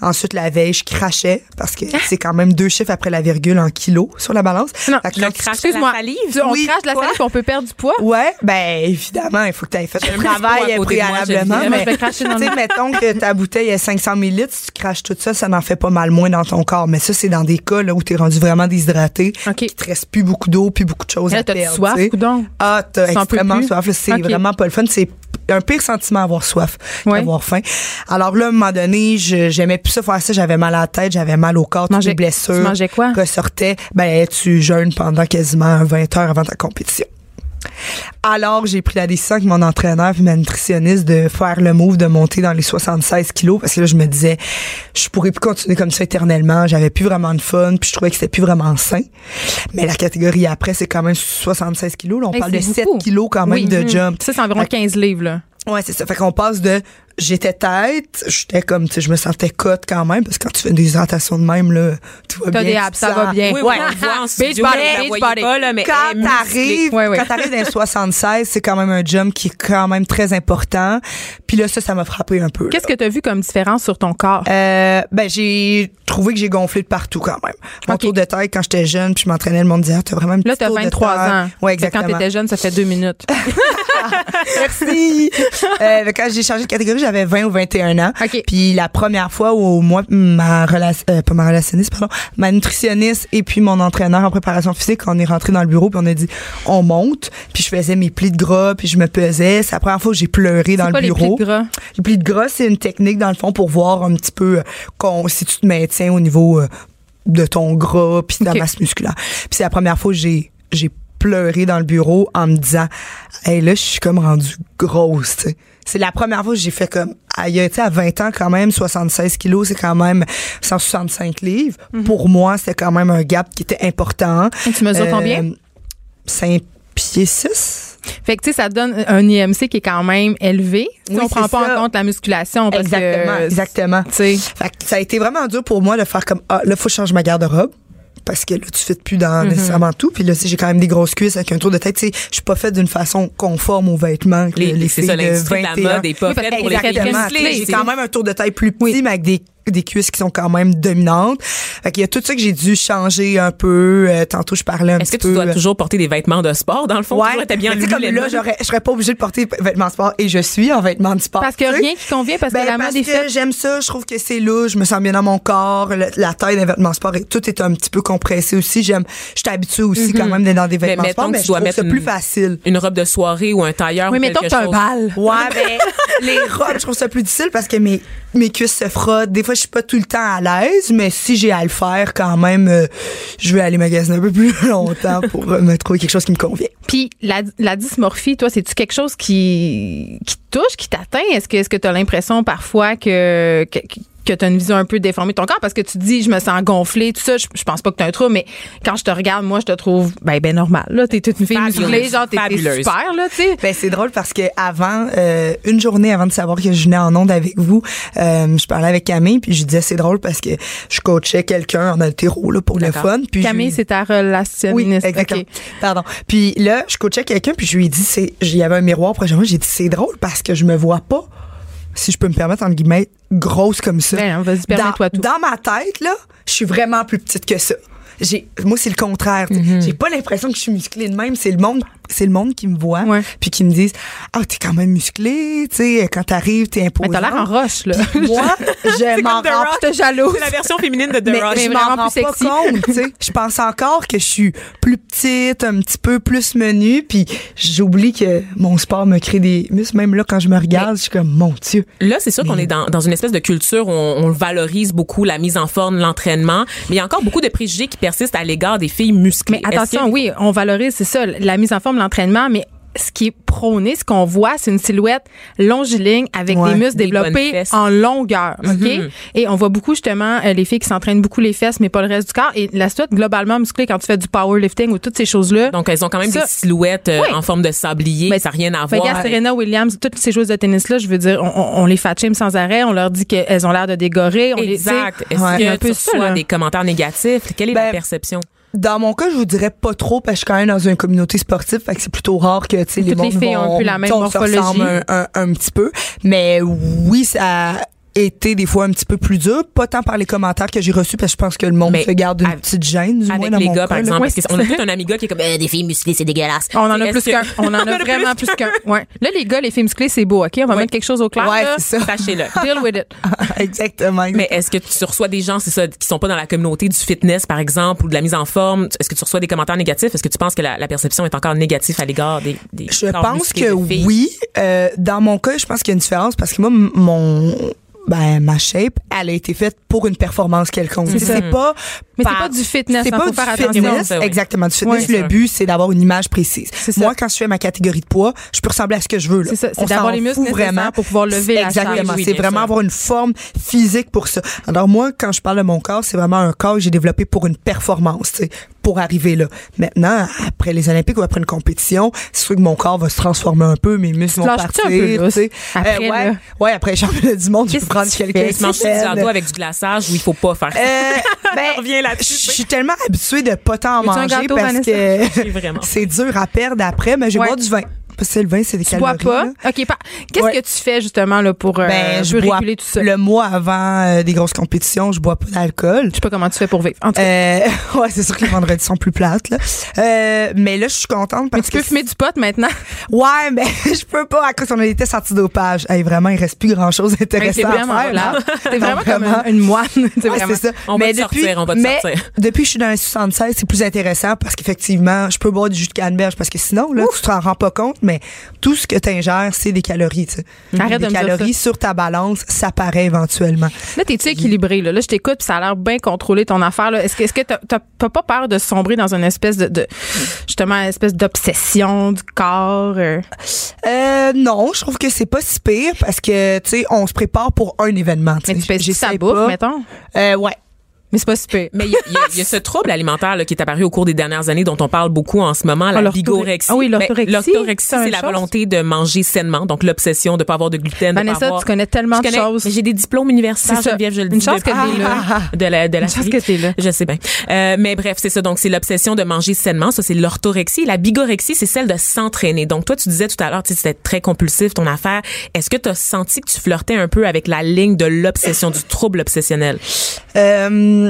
Speaker 8: Ensuite, la veille, je crachais parce que c'est quand même deux chiffres après la virgule en kilos sur la balance.
Speaker 1: Non,
Speaker 2: crash
Speaker 1: Excuse-moi.
Speaker 2: la salive?
Speaker 1: On
Speaker 8: Oui,
Speaker 1: crache la salive on peut perdre du poids?
Speaker 8: Ouais, ben évidemment, il faut que tu aies fait le travail préalablement. Mais tu sais, mettons que ta bouteille est 500 ml, si tu craches tout ça, ça n'en fait pas mal moins dans ton corps. Mais ça, c'est dans des cas là, où tu es rendu vraiment déshydraté,
Speaker 1: OK.
Speaker 8: qu'il te reste plus beaucoup d'eau, puis beaucoup de choses
Speaker 1: Là,
Speaker 8: à perdre.
Speaker 1: soif, coudonc?
Speaker 8: Ah, t'as extrêmement
Speaker 1: plus?
Speaker 8: soif. C'est vraiment pas le fun. C'est un pire sentiment à avoir soif
Speaker 1: Ouais.
Speaker 8: d'avoir faim. Alors là, à un moment donné, j'aimais plus ça faire ça. J'avais mal à la tête, j'avais mal au corps, toutes les blessures.
Speaker 1: tu mangeais quoi?
Speaker 8: Ressortaient. Ben, tu jeûnes pendant quasiment 20 heures avant ta compétition. Alors, j'ai pris la décision avec mon entraîneur et ma nutritionniste de faire le move de monter dans les 76 kilos parce que là, je me disais, je pourrais plus continuer comme ça éternellement. J'avais plus vraiment de fun puis je trouvais que c'était plus vraiment sain. Mais la catégorie après, c'est quand même 76 kilos. Là, on
Speaker 1: Hey,
Speaker 8: parle de
Speaker 1: c'est
Speaker 8: 7
Speaker 1: beaucoup.
Speaker 8: kilos quand même
Speaker 1: Oui.
Speaker 8: de
Speaker 1: Mhm.
Speaker 8: jump.
Speaker 1: Ça, c'est environ
Speaker 8: Fait que-
Speaker 1: 15 livres, là.
Speaker 8: Ouais, c'est ça. Fait qu'on passe de j'étais tête, j'étais comme tu sais, je me sentais cote quand même parce que quand tu fais une déshydratation de même là, tout va
Speaker 1: T'as
Speaker 8: bien.
Speaker 1: des
Speaker 8: tu
Speaker 1: abs, ça va bien.
Speaker 2: Oui,
Speaker 8: Ouais.
Speaker 2: oui, on le voit en studio,
Speaker 1: body,
Speaker 2: pas, là, mais
Speaker 8: quand t'arrives,
Speaker 1: Ouais, ouais.
Speaker 8: quand t'arrives dans les 76, c'est quand même un jump qui est quand même très important. Puis là, ça, ça m'a frappé un peu.
Speaker 1: Qu'est-ce que tu as vu comme différence sur ton corps?
Speaker 8: Euh, ben j'ai trouvé que j'ai gonflé de partout quand même. Mon
Speaker 1: Ok.
Speaker 8: tour de taille quand j'étais jeune, puis je m'entraînais, le monde disait ah, t'as vraiment une
Speaker 1: Là, t'as
Speaker 8: tour de
Speaker 1: 23
Speaker 8: taille.
Speaker 1: ans.
Speaker 8: Ouais, exactement.
Speaker 1: Quand t'étais jeune, ça fait deux minutes.
Speaker 8: Merci. euh, ben, quand j'ai changé de catégorie, j'avais 20 ou 21 ans. Puis la première fois où moi, ma relation, euh, pas ma relationniste, pardon, ma nutritionniste et puis mon entraîneur en préparation physique, on est rentré dans le bureau puis on a dit, on monte. Puis je faisais mes plis de gras puis je me pesais. C'est la première fois que j'ai pleuré dans le
Speaker 1: quoi les
Speaker 8: bureau.
Speaker 1: plis de gras?
Speaker 8: Les plis de gras, c'est une technique dans le fond pour voir un petit peu euh, si tu te maintiens au niveau euh, de ton gras puis de ta
Speaker 1: Ok.
Speaker 8: masse musculaire. Puis c'est la première fois que j'ai j'ai pleuré dans le bureau en me disant hey là je suis comme rendue grosse tu sais c'est la première fois que j'ai fait comme aïe tu sais à 20 ans quand même 76 kilos c'est quand même 165 livres pour moi c'était quand même un gap qui était important
Speaker 1: Et Mhm. tu mesures combien?
Speaker 8: 5 pieds 6
Speaker 1: Fait que, tu sais, ça donne un IMC qui est quand même élevé. Si
Speaker 8: Oui,
Speaker 1: on prend
Speaker 8: c'est
Speaker 1: pas
Speaker 8: ça.
Speaker 1: en compte la musculation. Parce
Speaker 8: exactement
Speaker 1: que,
Speaker 8: exactement. Fait que ça a été vraiment dur pour moi de faire comme ah là faut que je change ma garde-robe parce que là tu fais plus dans nécessairement tout puis là si j'ai quand même des grosses cuisses avec un tour de tête tu sais je suis pas faite d'une façon conforme aux vêtements que
Speaker 2: Les-
Speaker 8: les, filles
Speaker 2: ça,
Speaker 8: de
Speaker 2: l'industrie de la
Speaker 8: 21.
Speaker 2: mode est pas
Speaker 1: Oui, parce
Speaker 2: faite
Speaker 1: que
Speaker 2: pour les filles.
Speaker 8: J'ai
Speaker 2: c'est-
Speaker 8: quand même un tour de taille plus petit, mais avec des, des cuisses qui sont quand même dominantes. Fait qu'il y a tout ça que j'ai dû changer un peu. Euh, tantôt, je parlais un
Speaker 2: Est-ce
Speaker 8: petit
Speaker 2: que tu
Speaker 8: peu.
Speaker 2: dois toujours porter des vêtements de sport, dans le fond?
Speaker 8: Ouais,
Speaker 2: bien
Speaker 8: tu sais, comme là, j'aurais, je serais pas obligée de porter vêtements de sport et je suis en vêtements de sport.
Speaker 1: Parce que rien qui convient, parce
Speaker 8: Ben,
Speaker 1: que la mode est
Speaker 8: que
Speaker 1: faite.
Speaker 8: j'aime ça, je trouve que c'est là, je me sens bien dans mon corps, le- la taille des vêtements sport et tout est un petit peu compressé aussi. J'aime, je suis habituée aussi quand même d'être dans des
Speaker 2: Mais
Speaker 8: vêtements
Speaker 2: mettons
Speaker 8: sport, mais
Speaker 2: tu
Speaker 8: je
Speaker 2: dois
Speaker 8: trouve
Speaker 2: mettre
Speaker 8: ça
Speaker 2: une-
Speaker 8: plus facile.
Speaker 2: Une robe de soirée ou un tailleur
Speaker 1: Oui,
Speaker 2: ou
Speaker 1: mettons que t'as un bal.
Speaker 8: Ouais, ben, les robes, je trouve ça plus difficile parce que mes, mes cuisses se frottent. Des fois, je suis pas tout le temps à l'aise, mais si j'ai à le faire quand même, euh, je vais aller magasiner un peu plus longtemps pour euh, me trouver quelque chose qui me convient.
Speaker 1: Puis la, la dysmorphie, toi, c'est-tu quelque chose qui, qui touche, qui t'atteint? Est-ce que est-ce que tu as l'impression parfois que, que tu as une vision un peu déformée de ton corps? Parce que tu te dis, je me sens gonflée, tout ça, je, je pense pas que tu as un trouble, mais quand je te regarde, moi, je te trouve ben, ben normal. Là, t'es toute une fille
Speaker 2: Fabuleuse.
Speaker 1: musclée, genre, t'es super, là, tu sais.
Speaker 8: Ben c'est drôle parce que avant euh, une journée avant de savoir que je venais en onde avec vous, euh, je parlais avec Camille puis je lui disais c'est drôle parce que je coachais quelqu'un en altéro là pour le fun puis je
Speaker 1: Camille,
Speaker 8: lui-
Speaker 1: c'est ta
Speaker 8: oui,
Speaker 1: relationniste.
Speaker 8: exactement.
Speaker 1: OK.
Speaker 8: Pardon. Puis là, je coachais quelqu'un puis je lui ai dit c'est il y avait un miroir proche de moi, j'ai dit c'est drôle parce que je me vois pas si je peux me permettre entre guillemets grosse comme ça.
Speaker 1: Ben, vas-y, permets-toi
Speaker 8: dans,
Speaker 1: tout.
Speaker 8: dans ma tête là, je suis vraiment plus petite que ça. Moi c'est le contraire, sais.
Speaker 1: Mm-hmm.
Speaker 8: j'ai pas l'impression que je suis musclée de même, c'est le monde c'est le monde qui me voit
Speaker 1: Ouais.
Speaker 8: puis qui me disent ah t'es quand même musclé, tu sais quand t'arrives t'es
Speaker 1: Mais
Speaker 8: imposant.
Speaker 1: t'as l'air en roche, là.
Speaker 8: Moi, je m'en
Speaker 2: The
Speaker 8: rends
Speaker 1: jalouse.
Speaker 2: C'est la version féminine de The
Speaker 8: mais
Speaker 2: Rock.
Speaker 8: je
Speaker 1: Mais
Speaker 8: m'en rends
Speaker 1: plus
Speaker 8: pas
Speaker 1: sexy.
Speaker 8: compte, tu sais. Je pense encore que je suis plus petite, un petit peu plus menue, puis j'oublie que mon sport me crée des muscles. Même là, quand je me regarde, je suis comme, mon Dieu.
Speaker 2: Là, c'est sûr qu'on est dans, dans une espèce de culture où on, on valorise beaucoup la mise en forme, l'entraînement, mais il y a encore beaucoup de préjugés qui persistent à l'égard des filles musclées.
Speaker 1: Mais attention, oui, on valorise, c'est ça, la mise en forme, l'entraînement, mais ce qui est prôné, ce qu'on voit, c'est une silhouette longiligne avec
Speaker 8: Ouais,
Speaker 1: des muscles
Speaker 2: des
Speaker 1: développés en longueur, OK?
Speaker 2: Mhm.
Speaker 1: Et on voit beaucoup, justement, euh, les filles qui s'entraînent beaucoup les fesses, mais pas le reste du corps. Et la silhouette globalement musclée quand tu fais du powerlifting ou toutes ces choses-là.
Speaker 2: Donc, elles ont quand même
Speaker 1: Ça-
Speaker 2: des silhouettes euh,
Speaker 1: Oui.
Speaker 2: en forme de sablier.
Speaker 1: Mais-
Speaker 2: ça n'a rien à
Speaker 1: Fait
Speaker 2: voir.
Speaker 1: regarde, Serena Williams, toutes ces joueuses de tennis-là, je veux dire, on, on- on les fat sans arrêt, on leur dit qu'elles ont l'air de dégorer. On les-
Speaker 2: Exact. Est-ce
Speaker 1: sais,
Speaker 2: que
Speaker 1: un peu
Speaker 2: tu reçois des commentaires négatifs? Quelle est la
Speaker 8: Ben,
Speaker 2: perception?
Speaker 8: Dans mon cas, je vous dirais pas trop parce que je suis quand même dans une communauté sportive, fait que c'est plutôt rare que tu sais les
Speaker 1: les filles ont
Speaker 8: vont-
Speaker 1: un peu la même morphologie.
Speaker 8: un, un, un petit peu, mais oui, ça été des fois un petit peu plus dur, pas tant par les commentaires que j'ai reçus parce que je pense que le monde
Speaker 2: Mais
Speaker 8: se garde une
Speaker 2: avec-
Speaker 8: petite gêne du moins
Speaker 2: Avec
Speaker 8: dans
Speaker 2: les
Speaker 8: mon
Speaker 2: gars,
Speaker 8: cas,
Speaker 2: par exemple,
Speaker 1: Ouais,
Speaker 2: parce qu'on a tout un ami gars qui est comme Eh, des filles musclées, c'est dégueulasse.
Speaker 1: On en a plus qu'un. On en a vraiment plus qu'un. Ouais. Là, les gars, les films musclés, c'est beau, OK? On va
Speaker 2: Ouais.
Speaker 1: mettre quelque chose au clair.
Speaker 8: Ouais, c'est ça.
Speaker 2: Sachez-le.
Speaker 1: Deal with it.
Speaker 8: Exactement.
Speaker 2: Mais est-ce que tu reçois des gens, c'est ça, qui sont pas dans la communauté du fitness, par exemple, ou de la mise en forme? Est-ce que tu reçois des commentaires négatifs? Est-ce que tu penses que la, la perception est encore négative à l'égard des, des
Speaker 8: Je pense que
Speaker 2: filles?
Speaker 8: oui. Euh, dans mon cas, je pense qu'il y a une différence parce que moi, mon ben ma shape, elle a été faite pour une performance quelconque.
Speaker 1: C'est
Speaker 8: pas
Speaker 1: Mais c'est pas du fitness,
Speaker 8: C'est
Speaker 1: hein,
Speaker 8: pas du
Speaker 1: faire
Speaker 8: fitness,
Speaker 2: oui.
Speaker 8: exactement. Du fitness,
Speaker 2: Ouais,
Speaker 8: le but, c'est d'avoir une image précise. Moi, quand je fais ma catégorie de poids, je peux ressembler à ce que je veux. là.
Speaker 1: C'est d'avoir les muscles
Speaker 8: vraiment.
Speaker 1: pour pouvoir lever la.
Speaker 8: Exactement.
Speaker 2: Oui, oui,
Speaker 8: c'est vraiment
Speaker 2: sûr.
Speaker 8: avoir une forme physique pour ça. Alors moi, quand je parle de mon corps, c'est vraiment un corps que j'ai développé pour une performance, pour arriver là. Maintenant, après les Olympiques ou après une compétition, c'est sûr que mon corps va se transformer un peu, mes muscles vont partir.
Speaker 1: un peu, là,
Speaker 8: tu sais.
Speaker 1: après,
Speaker 8: Euh, ouais,
Speaker 1: là?
Speaker 8: ouais, après les championnats du monde, je peux prendre
Speaker 1: que tu
Speaker 8: quelqu'un.
Speaker 1: fais?
Speaker 2: Tu manges du
Speaker 8: qui
Speaker 2: gâteau avec du glaçage ou il faut pas faire ça?
Speaker 8: euh, ben,
Speaker 2: On revient là-dessus,
Speaker 8: Je suis tellement habituée de pas tant manger
Speaker 1: gâteau,
Speaker 8: parce
Speaker 1: Vanessa?
Speaker 8: que c'est dur à perdre après, mais je vais
Speaker 1: Ouais.
Speaker 8: boire du vin. Parce que le vin, c'est des
Speaker 1: Tu bois
Speaker 8: calories.
Speaker 1: pas?
Speaker 8: là.
Speaker 1: OK. pas- Qu'est-ce
Speaker 8: Ouais.
Speaker 1: que tu fais, justement, là, pour euh,
Speaker 8: Ben, je bois
Speaker 1: réguler tout ça?
Speaker 8: le mois avant euh, des grosses compétitions, je bois pas d'alcool.
Speaker 1: Je sais pas comment tu fais pour vivre. En tout cas.
Speaker 8: Euh, ouais, c'est sûr que les vendredis sont plus plates, là. Euh, mais là, je suis contente
Speaker 1: mais
Speaker 8: parce
Speaker 1: tu peux
Speaker 8: que
Speaker 1: fumer du pot maintenant?
Speaker 8: Ouais, mais je peux pas à cause qu'on a des tests antidopage. Hey, vraiment, il reste plus grand chose
Speaker 1: Ben,
Speaker 8: d'intéressant
Speaker 1: C'est
Speaker 8: à
Speaker 1: vraiment
Speaker 8: faire. là. Non,
Speaker 1: vraiment comme une, une moine. C'est
Speaker 8: Ouais,
Speaker 1: vraiment.
Speaker 8: c'est ça.
Speaker 2: On va te sortir, on va te
Speaker 8: mais
Speaker 2: sortir.
Speaker 8: depuis que je suis dans les 76, c'est plus intéressant parce qu'effectivement, je peux boire du jus de canneberge parce que sinon, là, tu t'en rends pas compte, mais tout ce que tu ingères, c'est des calories, tu sais.
Speaker 1: Arrête de
Speaker 8: des
Speaker 1: me
Speaker 8: calories sur ta balance, ça paraît éventuellement.
Speaker 1: Là, t'es-tu équilibré? Là, là je t'écoute, puis ça a l'air bien contrôlé ton affaire. là. Est-ce que est-ce que t'as t'as- t'as pas peur de sombrer dans une espèce de, de justement, une espèce d'obsession du corps? euh?
Speaker 8: Euh, non, je trouve que c'est pas si pire parce que, tu sais, on se prépare pour un événement. tu
Speaker 1: Mais tu
Speaker 8: J'essaie
Speaker 1: ça bouffe,
Speaker 8: pas.
Speaker 1: mettons?
Speaker 8: Euh, ouais.
Speaker 1: Mais c'est pas super.
Speaker 2: Mais il y, y y a ce trouble alimentaire là, qui est apparu au cours des dernières années dont on parle beaucoup en ce moment, la
Speaker 1: l'orthorexie.
Speaker 2: bigorexie.
Speaker 1: Ah oui,
Speaker 2: Ben,
Speaker 1: l'orthorexie,
Speaker 2: l'orthorexie,
Speaker 1: c'est une
Speaker 2: la
Speaker 1: chose.
Speaker 2: volonté de manger sainement, donc l'obsession de pas avoir de gluten, de
Speaker 1: Vanessa,
Speaker 2: pas avoir...
Speaker 1: tu connais tellement
Speaker 2: Je
Speaker 1: de choses.
Speaker 2: j'ai des diplômes universitaires. Geneviève, je le
Speaker 1: Une
Speaker 2: dis
Speaker 1: chance que t'es là.
Speaker 2: de la de la
Speaker 1: Une chance que t'es là.
Speaker 2: Je sais bien. Euh, mais bref, c'est ça. Donc c'est l'obsession de manger sainement, ça c'est l'orthorexie. La bigorexie, c'est celle de s'entraîner. Donc toi, tu disais tout à l'heure, tu sais, c'était très compulsif ton affaire. Est-ce que tu as senti que tu flirtais un peu avec la ligne de l'obsession, du trouble obsessionnel?
Speaker 8: Euh,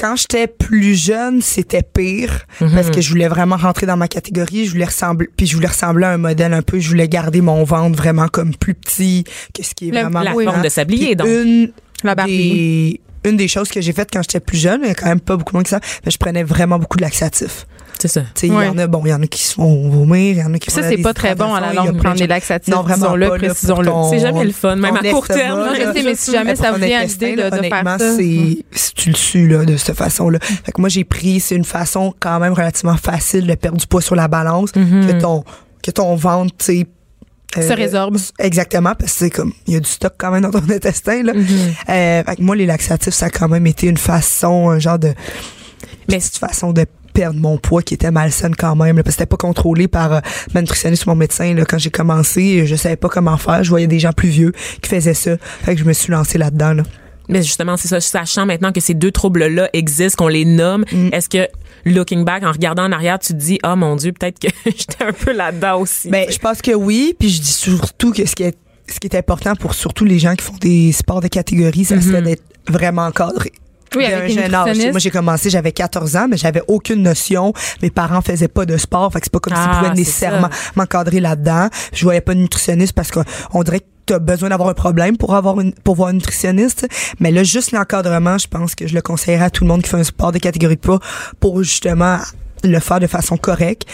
Speaker 8: quand j'étais plus jeune, c'était pire
Speaker 2: Mhm.
Speaker 8: parce que je voulais vraiment rentrer dans ma catégorie, je voulais ressembler puis je voulais ressembler à un modèle un peu, je voulais garder mon ventre vraiment comme plus petit que ce qui est
Speaker 1: Le-
Speaker 8: vraiment
Speaker 2: la
Speaker 8: oui,
Speaker 2: forme
Speaker 8: hein.
Speaker 2: de sablier, donc.
Speaker 8: Une
Speaker 1: La Barbie.
Speaker 8: des une des choses que j'ai faites quand j'étais plus jeune, il y a quand même pas beaucoup monde qui savent, mais je prenais vraiment beaucoup de laxatifs.
Speaker 2: C'est ça.
Speaker 8: Tu sais, il
Speaker 1: Ouais.
Speaker 8: y en a bon, il y en a qui se font vomir, il y en a qui
Speaker 1: ça, c'est pas très bon à la longue prendre
Speaker 8: de
Speaker 1: des laxatifs.
Speaker 8: Non, vraiment là,
Speaker 1: précisons-le.
Speaker 2: C'est jamais le fun, même à court terme,
Speaker 1: mais si jamais ça
Speaker 8: ton
Speaker 1: vient à l'idée de- faire
Speaker 8: honnêtement,
Speaker 1: ça.
Speaker 8: c'est si tu le suis là de cette façon-là. Fait que moi j'ai pris c'est une façon quand même relativement facile de perdre du poids sur la balance que ton que ton ventre tu sais euh,
Speaker 1: Se résorbe.
Speaker 8: Exactement, parce que c'est comme, il y a du stock quand même dans ton intestin, là. Euh, fait que moi, les laxatifs, ça a quand même été une façon, un genre de,
Speaker 2: Mais
Speaker 8: petite façon de perdre mon poids qui était malsaine quand même, là, parce que c'était pas contrôlé par euh, ma nutritionniste ou mon médecin, là. Quand j'ai commencé, je savais pas comment faire. Je voyais des gens plus vieux qui faisaient ça. Fait que je me suis lancée là-dedans, là.
Speaker 2: Mais justement, c'est ça. Sachant maintenant que ces deux troubles-là existent, qu'on les nomme,
Speaker 8: Mm.
Speaker 2: est-ce que, looking back, en regardant en arrière, tu te dis, oh mon Dieu, peut-être que j'étais un peu là-dedans aussi.
Speaker 8: Ben, je pense que oui, puis je dis surtout que ce qui est ce qui est important pour surtout les gens qui font des sports de catégorie, ça serait d'être vraiment encadré.
Speaker 1: Oui, avec
Speaker 8: un
Speaker 1: une
Speaker 8: jeune âge. Moi, j'ai commencé, j'avais 14 ans, mais j'avais aucune notion. Mes parents faisaient pas de sport, fait que c'est pas comme s'ils
Speaker 2: Ah,
Speaker 8: pouvaient
Speaker 2: c'est
Speaker 8: nécessairement m'encadrer là-dedans. Je voyais pas de nutritionniste parce qu'on dirait que tu as besoin d'avoir un problème pour avoir une pour voir un nutritionniste. Mais là, juste l'encadrement, je pense que je le conseillerais à tout le monde qui fait un sport de catégorie de poids pour justement le faire de façon correcte,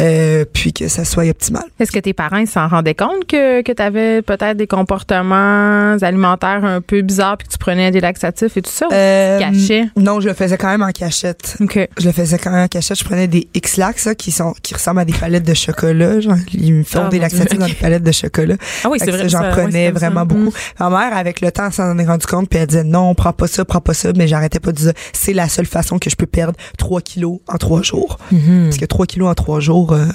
Speaker 8: euh, puis que ça soit optimal.
Speaker 1: Est-ce que tes parents s'en rendaient compte que, que tu avais peut-être des comportements alimentaires un peu bizarres puis que tu prenais des laxatifs et tout ça? ou
Speaker 8: Euh,
Speaker 1: tu cachais?
Speaker 8: Non, je le faisais quand même en cachette.
Speaker 1: OK.
Speaker 8: Je le faisais quand même en cachette. Je prenais des X-Lax qui sont qui ressemblent à des palettes de chocolat. Genre, ils me font
Speaker 2: Ah,
Speaker 8: des laxatifs dans des palettes de chocolat.
Speaker 2: ah oui, c'est vrai.
Speaker 8: J'en prenais
Speaker 2: ça.
Speaker 8: vraiment beaucoup. Ma mère, avec le temps, s'en est rendu compte, puis elle disait non, prends pas ça, prends pas ça, mais j'arrêtais pas de dire c'est la seule façon que je peux perdre 3 kilos en 3 jours.
Speaker 2: Mhm.
Speaker 8: Parce que 3 kilos en 3 jours, euh,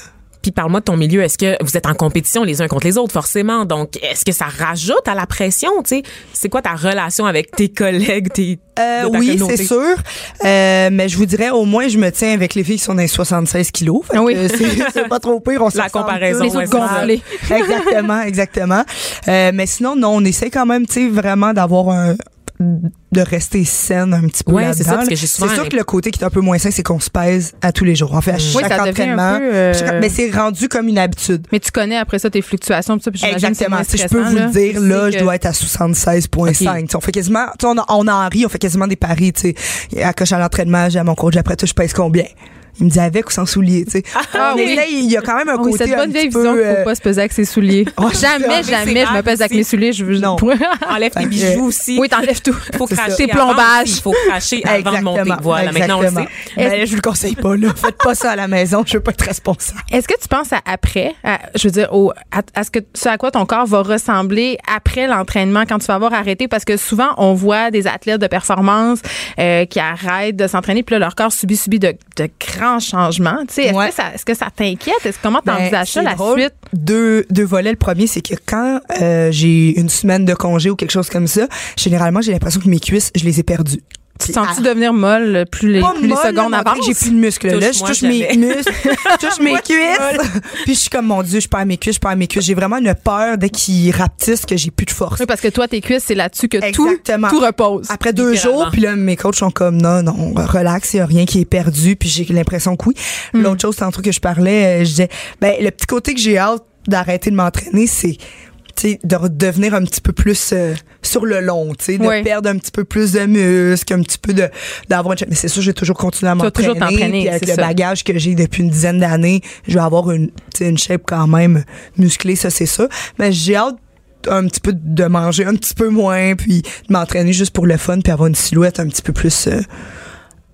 Speaker 2: Puis parle-moi de ton milieu. Est-ce que vous êtes en compétition les uns contre les autres, forcément? Donc, est-ce que ça rajoute à la pression, tu sais? C'est quoi ta relation avec tes collègues, tes,
Speaker 8: Euh, oui,
Speaker 2: communauté?
Speaker 8: c'est sûr. Euh, mais je vous dirais, au moins, je me tiens avec les filles qui sont dans les 76 kilos. Fait que
Speaker 1: Oui.
Speaker 8: c'est c'est pas trop pire. On se
Speaker 2: La comparaison.
Speaker 1: Les autres gonflés.
Speaker 8: exactement, exactement. Euh, mais sinon, non, on essaie quand même, tu sais, vraiment d'avoir un de rester saine un petit peu
Speaker 2: Ouais, ça,
Speaker 8: là-dedans. C'est sûr que le côté qui est un peu moins sain, c'est qu'on se pèse à tous les jours. En fait, à chaque
Speaker 1: Oui, ça devient un
Speaker 8: entraînement.
Speaker 1: peu, euh,
Speaker 8: chaque- mais c'est rendu comme une habitude.
Speaker 1: Mais tu connais après ça tes fluctuations, ça, puis c'est
Speaker 8: Exactement. Si je peux vous le dire, là, je dois être à 76,5. Tu sais, On fait quasiment, tu sais, on, on en rit, on fait quasiment des paris. À coche à l'entraînement, j'ai à mon coach, après tout, je pèse combien? Il me dit avec ou sans souliers, tu sais.
Speaker 1: Ah
Speaker 8: On
Speaker 1: oui.
Speaker 8: essaye, il y a quand même un
Speaker 1: Ah oui,
Speaker 8: côté
Speaker 1: cette
Speaker 8: un
Speaker 1: bonne vieille
Speaker 8: petit
Speaker 1: vision
Speaker 8: peu,
Speaker 1: qu'il faut
Speaker 8: euh,
Speaker 1: pas se peser avec ses souliers.
Speaker 8: Oh,
Speaker 1: jamais, jamais, je me pèse avec mes souliers. Je veux
Speaker 8: Non.
Speaker 2: Enlève tes bijoux aussi.
Speaker 1: Oui, t'enlèves tout.
Speaker 2: faut cracher
Speaker 1: Tes plombages.
Speaker 2: Il faut cracher avant de monter.
Speaker 8: Exactement.
Speaker 2: Voilà, maintenant on le
Speaker 8: je vous le conseille pas, là. Faites pas ça à la maison, je veux pas être responsable.
Speaker 1: Est-ce que tu penses à après, à- je veux dire, au, à, à ce que ce à quoi ton corps va ressembler après l'entraînement quand tu vas avoir arrêté? Parce que souvent, on voit des athlètes de performance euh, qui arrêtent de s'entraîner, puis là, leur corps subit, subit de, de grands changements. Tu sais, Est-ce
Speaker 8: Ouais.
Speaker 1: que ça, est-ce que ça t'inquiète? Est-ce comment
Speaker 8: Ben,
Speaker 1: t'envisages ça,
Speaker 8: c'est
Speaker 1: la
Speaker 8: drôle.
Speaker 1: suite?
Speaker 8: Deux, deux volets. Le premier, c'est que quand euh, j'ai une semaine de congé ou quelque chose comme ça, généralement, j'ai l'impression que mes cuisses, je les ai perdues.
Speaker 1: Tu sens-tu devenir molle plus les, plus les
Speaker 8: molle,
Speaker 1: secondes
Speaker 8: là,
Speaker 1: avancent?
Speaker 8: J'ai plus de muscles. Là, je
Speaker 2: Touche-moi
Speaker 8: touche mes
Speaker 2: jamais.
Speaker 8: muscles, je touche mes cuisses. Puis je suis comme, mon Dieu, je perds mes cuisses, je perds mes cuisses. J'ai vraiment une peur dès qu'ils rapetissent que j'ai plus de force.
Speaker 1: Oui, parce que toi, tes cuisses, c'est là-dessus que tout,
Speaker 8: Exactement.
Speaker 1: tout repose.
Speaker 8: Après deux
Speaker 2: Littéralement.
Speaker 8: jours, puis là, mes coachs sont comme, non, non, relax, il n'y a rien qui est perdu, puis j'ai l'impression que oui.
Speaker 1: Hmm.
Speaker 8: L'autre chose, tantôt que je parlais, euh, je disais, ben, le petit côté que j'ai hâte d'arrêter de m'entraîner, c'est de redevenir un petit peu plus euh, sur le long, tu sais, de
Speaker 1: Ouais.
Speaker 8: perdre un petit peu plus de muscles, un petit peu de d'avoir une... Mais c'est sûr, j'ai toujours continué à
Speaker 1: vas toujours
Speaker 8: m'entraîner. avec
Speaker 1: c'est
Speaker 8: le
Speaker 1: ça.
Speaker 8: bagage que j'ai depuis une dizaine d'années, je vais avoir une, une shape quand même musclée, ça c'est ça. Mais j'ai hâte un petit peu de manger un petit peu moins, puis de m'entraîner juste pour le fun, puis avoir une silhouette un petit peu plus euh,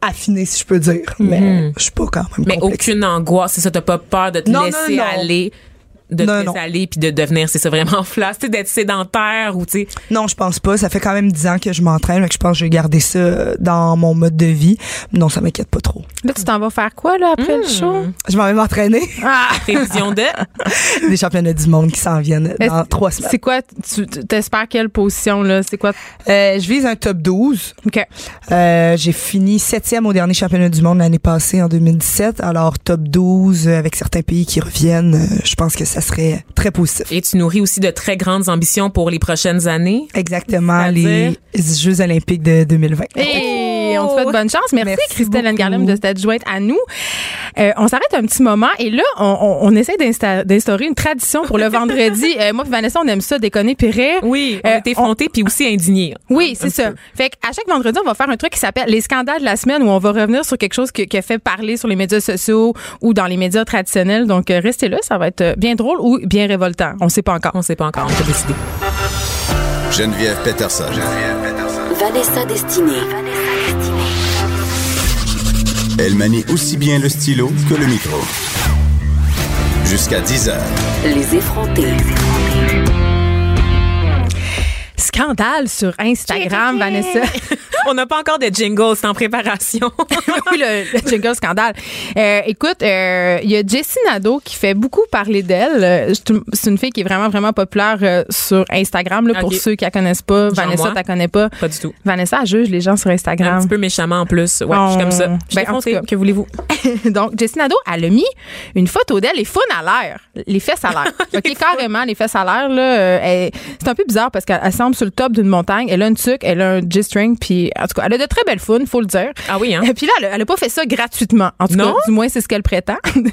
Speaker 8: affinée, si je peux dire. Mais je suis pas quand même
Speaker 2: Mais
Speaker 8: complexe.
Speaker 2: aucune angoisse, c'est ça, t'as pas peur de te
Speaker 8: Non, non,
Speaker 2: laisser
Speaker 8: non.
Speaker 2: aller, de te
Speaker 8: Non,
Speaker 2: laisser
Speaker 8: non.
Speaker 2: aller puis de devenir, c'est ça, vraiment flasque, tu sais, d'être sédentaire ou tu sais.
Speaker 8: Non, je pense pas. Ça fait quand même 10 ans que je m'entraîne, donc je pense que je vais garder ça euh, dans mon mode de vie. Non, ça m'inquiète pas trop.
Speaker 1: Là, tu t'en vas faire quoi, là, après le show?
Speaker 8: Je m'en vais m'entraîner.
Speaker 1: Ah!
Speaker 2: Prévision de?
Speaker 8: Des championnats du monde qui s'en viennent dans
Speaker 1: c'est-
Speaker 8: trois semaines.
Speaker 1: C'est quoi, tu t'espères quelle position, là? C'est quoi?
Speaker 8: Euh, je vise un top 12.
Speaker 1: OK.
Speaker 8: Euh, j'ai fini septième au dernier championnat du monde l'année passée en 2017. Alors top 12 euh, avec certains pays qui reviennent, je pense que ça serait très positif.
Speaker 2: Et tu nourris aussi de très grandes ambitions pour les prochaines années.
Speaker 8: Exactement les Jeux olympiques de 2020.
Speaker 1: Et on te souhaite bonne chance. Merci,
Speaker 8: Merci
Speaker 1: Christelle. Anne-Garlem de s'être jointe à nous. Euh, on s'arrête un petit moment et là, on, on, on essaie d'insta- d'instaurer une tradition pour le vendredi. Euh, moi et Vanessa, on aime ça, déconner puis rire.
Speaker 2: Oui, on
Speaker 1: Euh,
Speaker 2: est effrontés puis aussi indignés.
Speaker 1: Oui,
Speaker 2: Un
Speaker 1: c'est ça.
Speaker 2: peu.
Speaker 1: Fait qu'à chaque vendredi, on va faire un truc qui s'appelle les scandales de la semaine où on va revenir sur quelque chose qui a fait parler sur les médias sociaux ou dans les médias traditionnels. Donc, euh, restez là, ça va être bien drôle ou bien révoltant. On sait pas encore.
Speaker 2: On sait pas encore, on peut décider.
Speaker 5: Geneviève Peterson.
Speaker 4: Vanessa Destinée.
Speaker 5: Elle manie aussi bien le stylo que le micro. Jusqu'à 10 heures.
Speaker 4: Les effrontés.
Speaker 1: Scandale sur Instagram, Vanessa?
Speaker 2: on n'a pas encore de jingle, c'est en préparation.
Speaker 1: oui, le, le jingle scandale. Euh, écoute, euh, il y a Jessie Nadeau qui fait beaucoup parler d'elle. Euh, C'est une- fille qui est vraiment, vraiment populaire euh, sur Instagram. Là, Pour ceux qui la connaissent pas,
Speaker 2: Genre
Speaker 1: Vanessa, tu la connais pas?
Speaker 2: pas du tout.
Speaker 1: Vanessa elle juge les gens sur
Speaker 2: Un
Speaker 1: Instagram.
Speaker 2: petit peu méchamment en plus. Ouais, je suis comme ça. Je
Speaker 1: ben, en
Speaker 2: effrontée.
Speaker 1: tout cas.
Speaker 2: que voulez-vous?
Speaker 1: Donc, Jessie Nadeau, elle a mis une photo d'elle, les faunes à l'air. Les fesses à l'air. OK, carrément, les fesses à l'air, là. euh, c'est un peu bizarre parce qu'elle elle semble sur le top d'une montagne. Elle a une tuque, elle a un G-string, puis en tout cas, elle a de très belles founes, faut le dire.
Speaker 2: Ah oui, hein?
Speaker 1: Et puis là, elle a, elle a pas fait ça gratuitement. En tout
Speaker 2: Non?
Speaker 1: cas, du moins, c'est ce qu'elle prétend.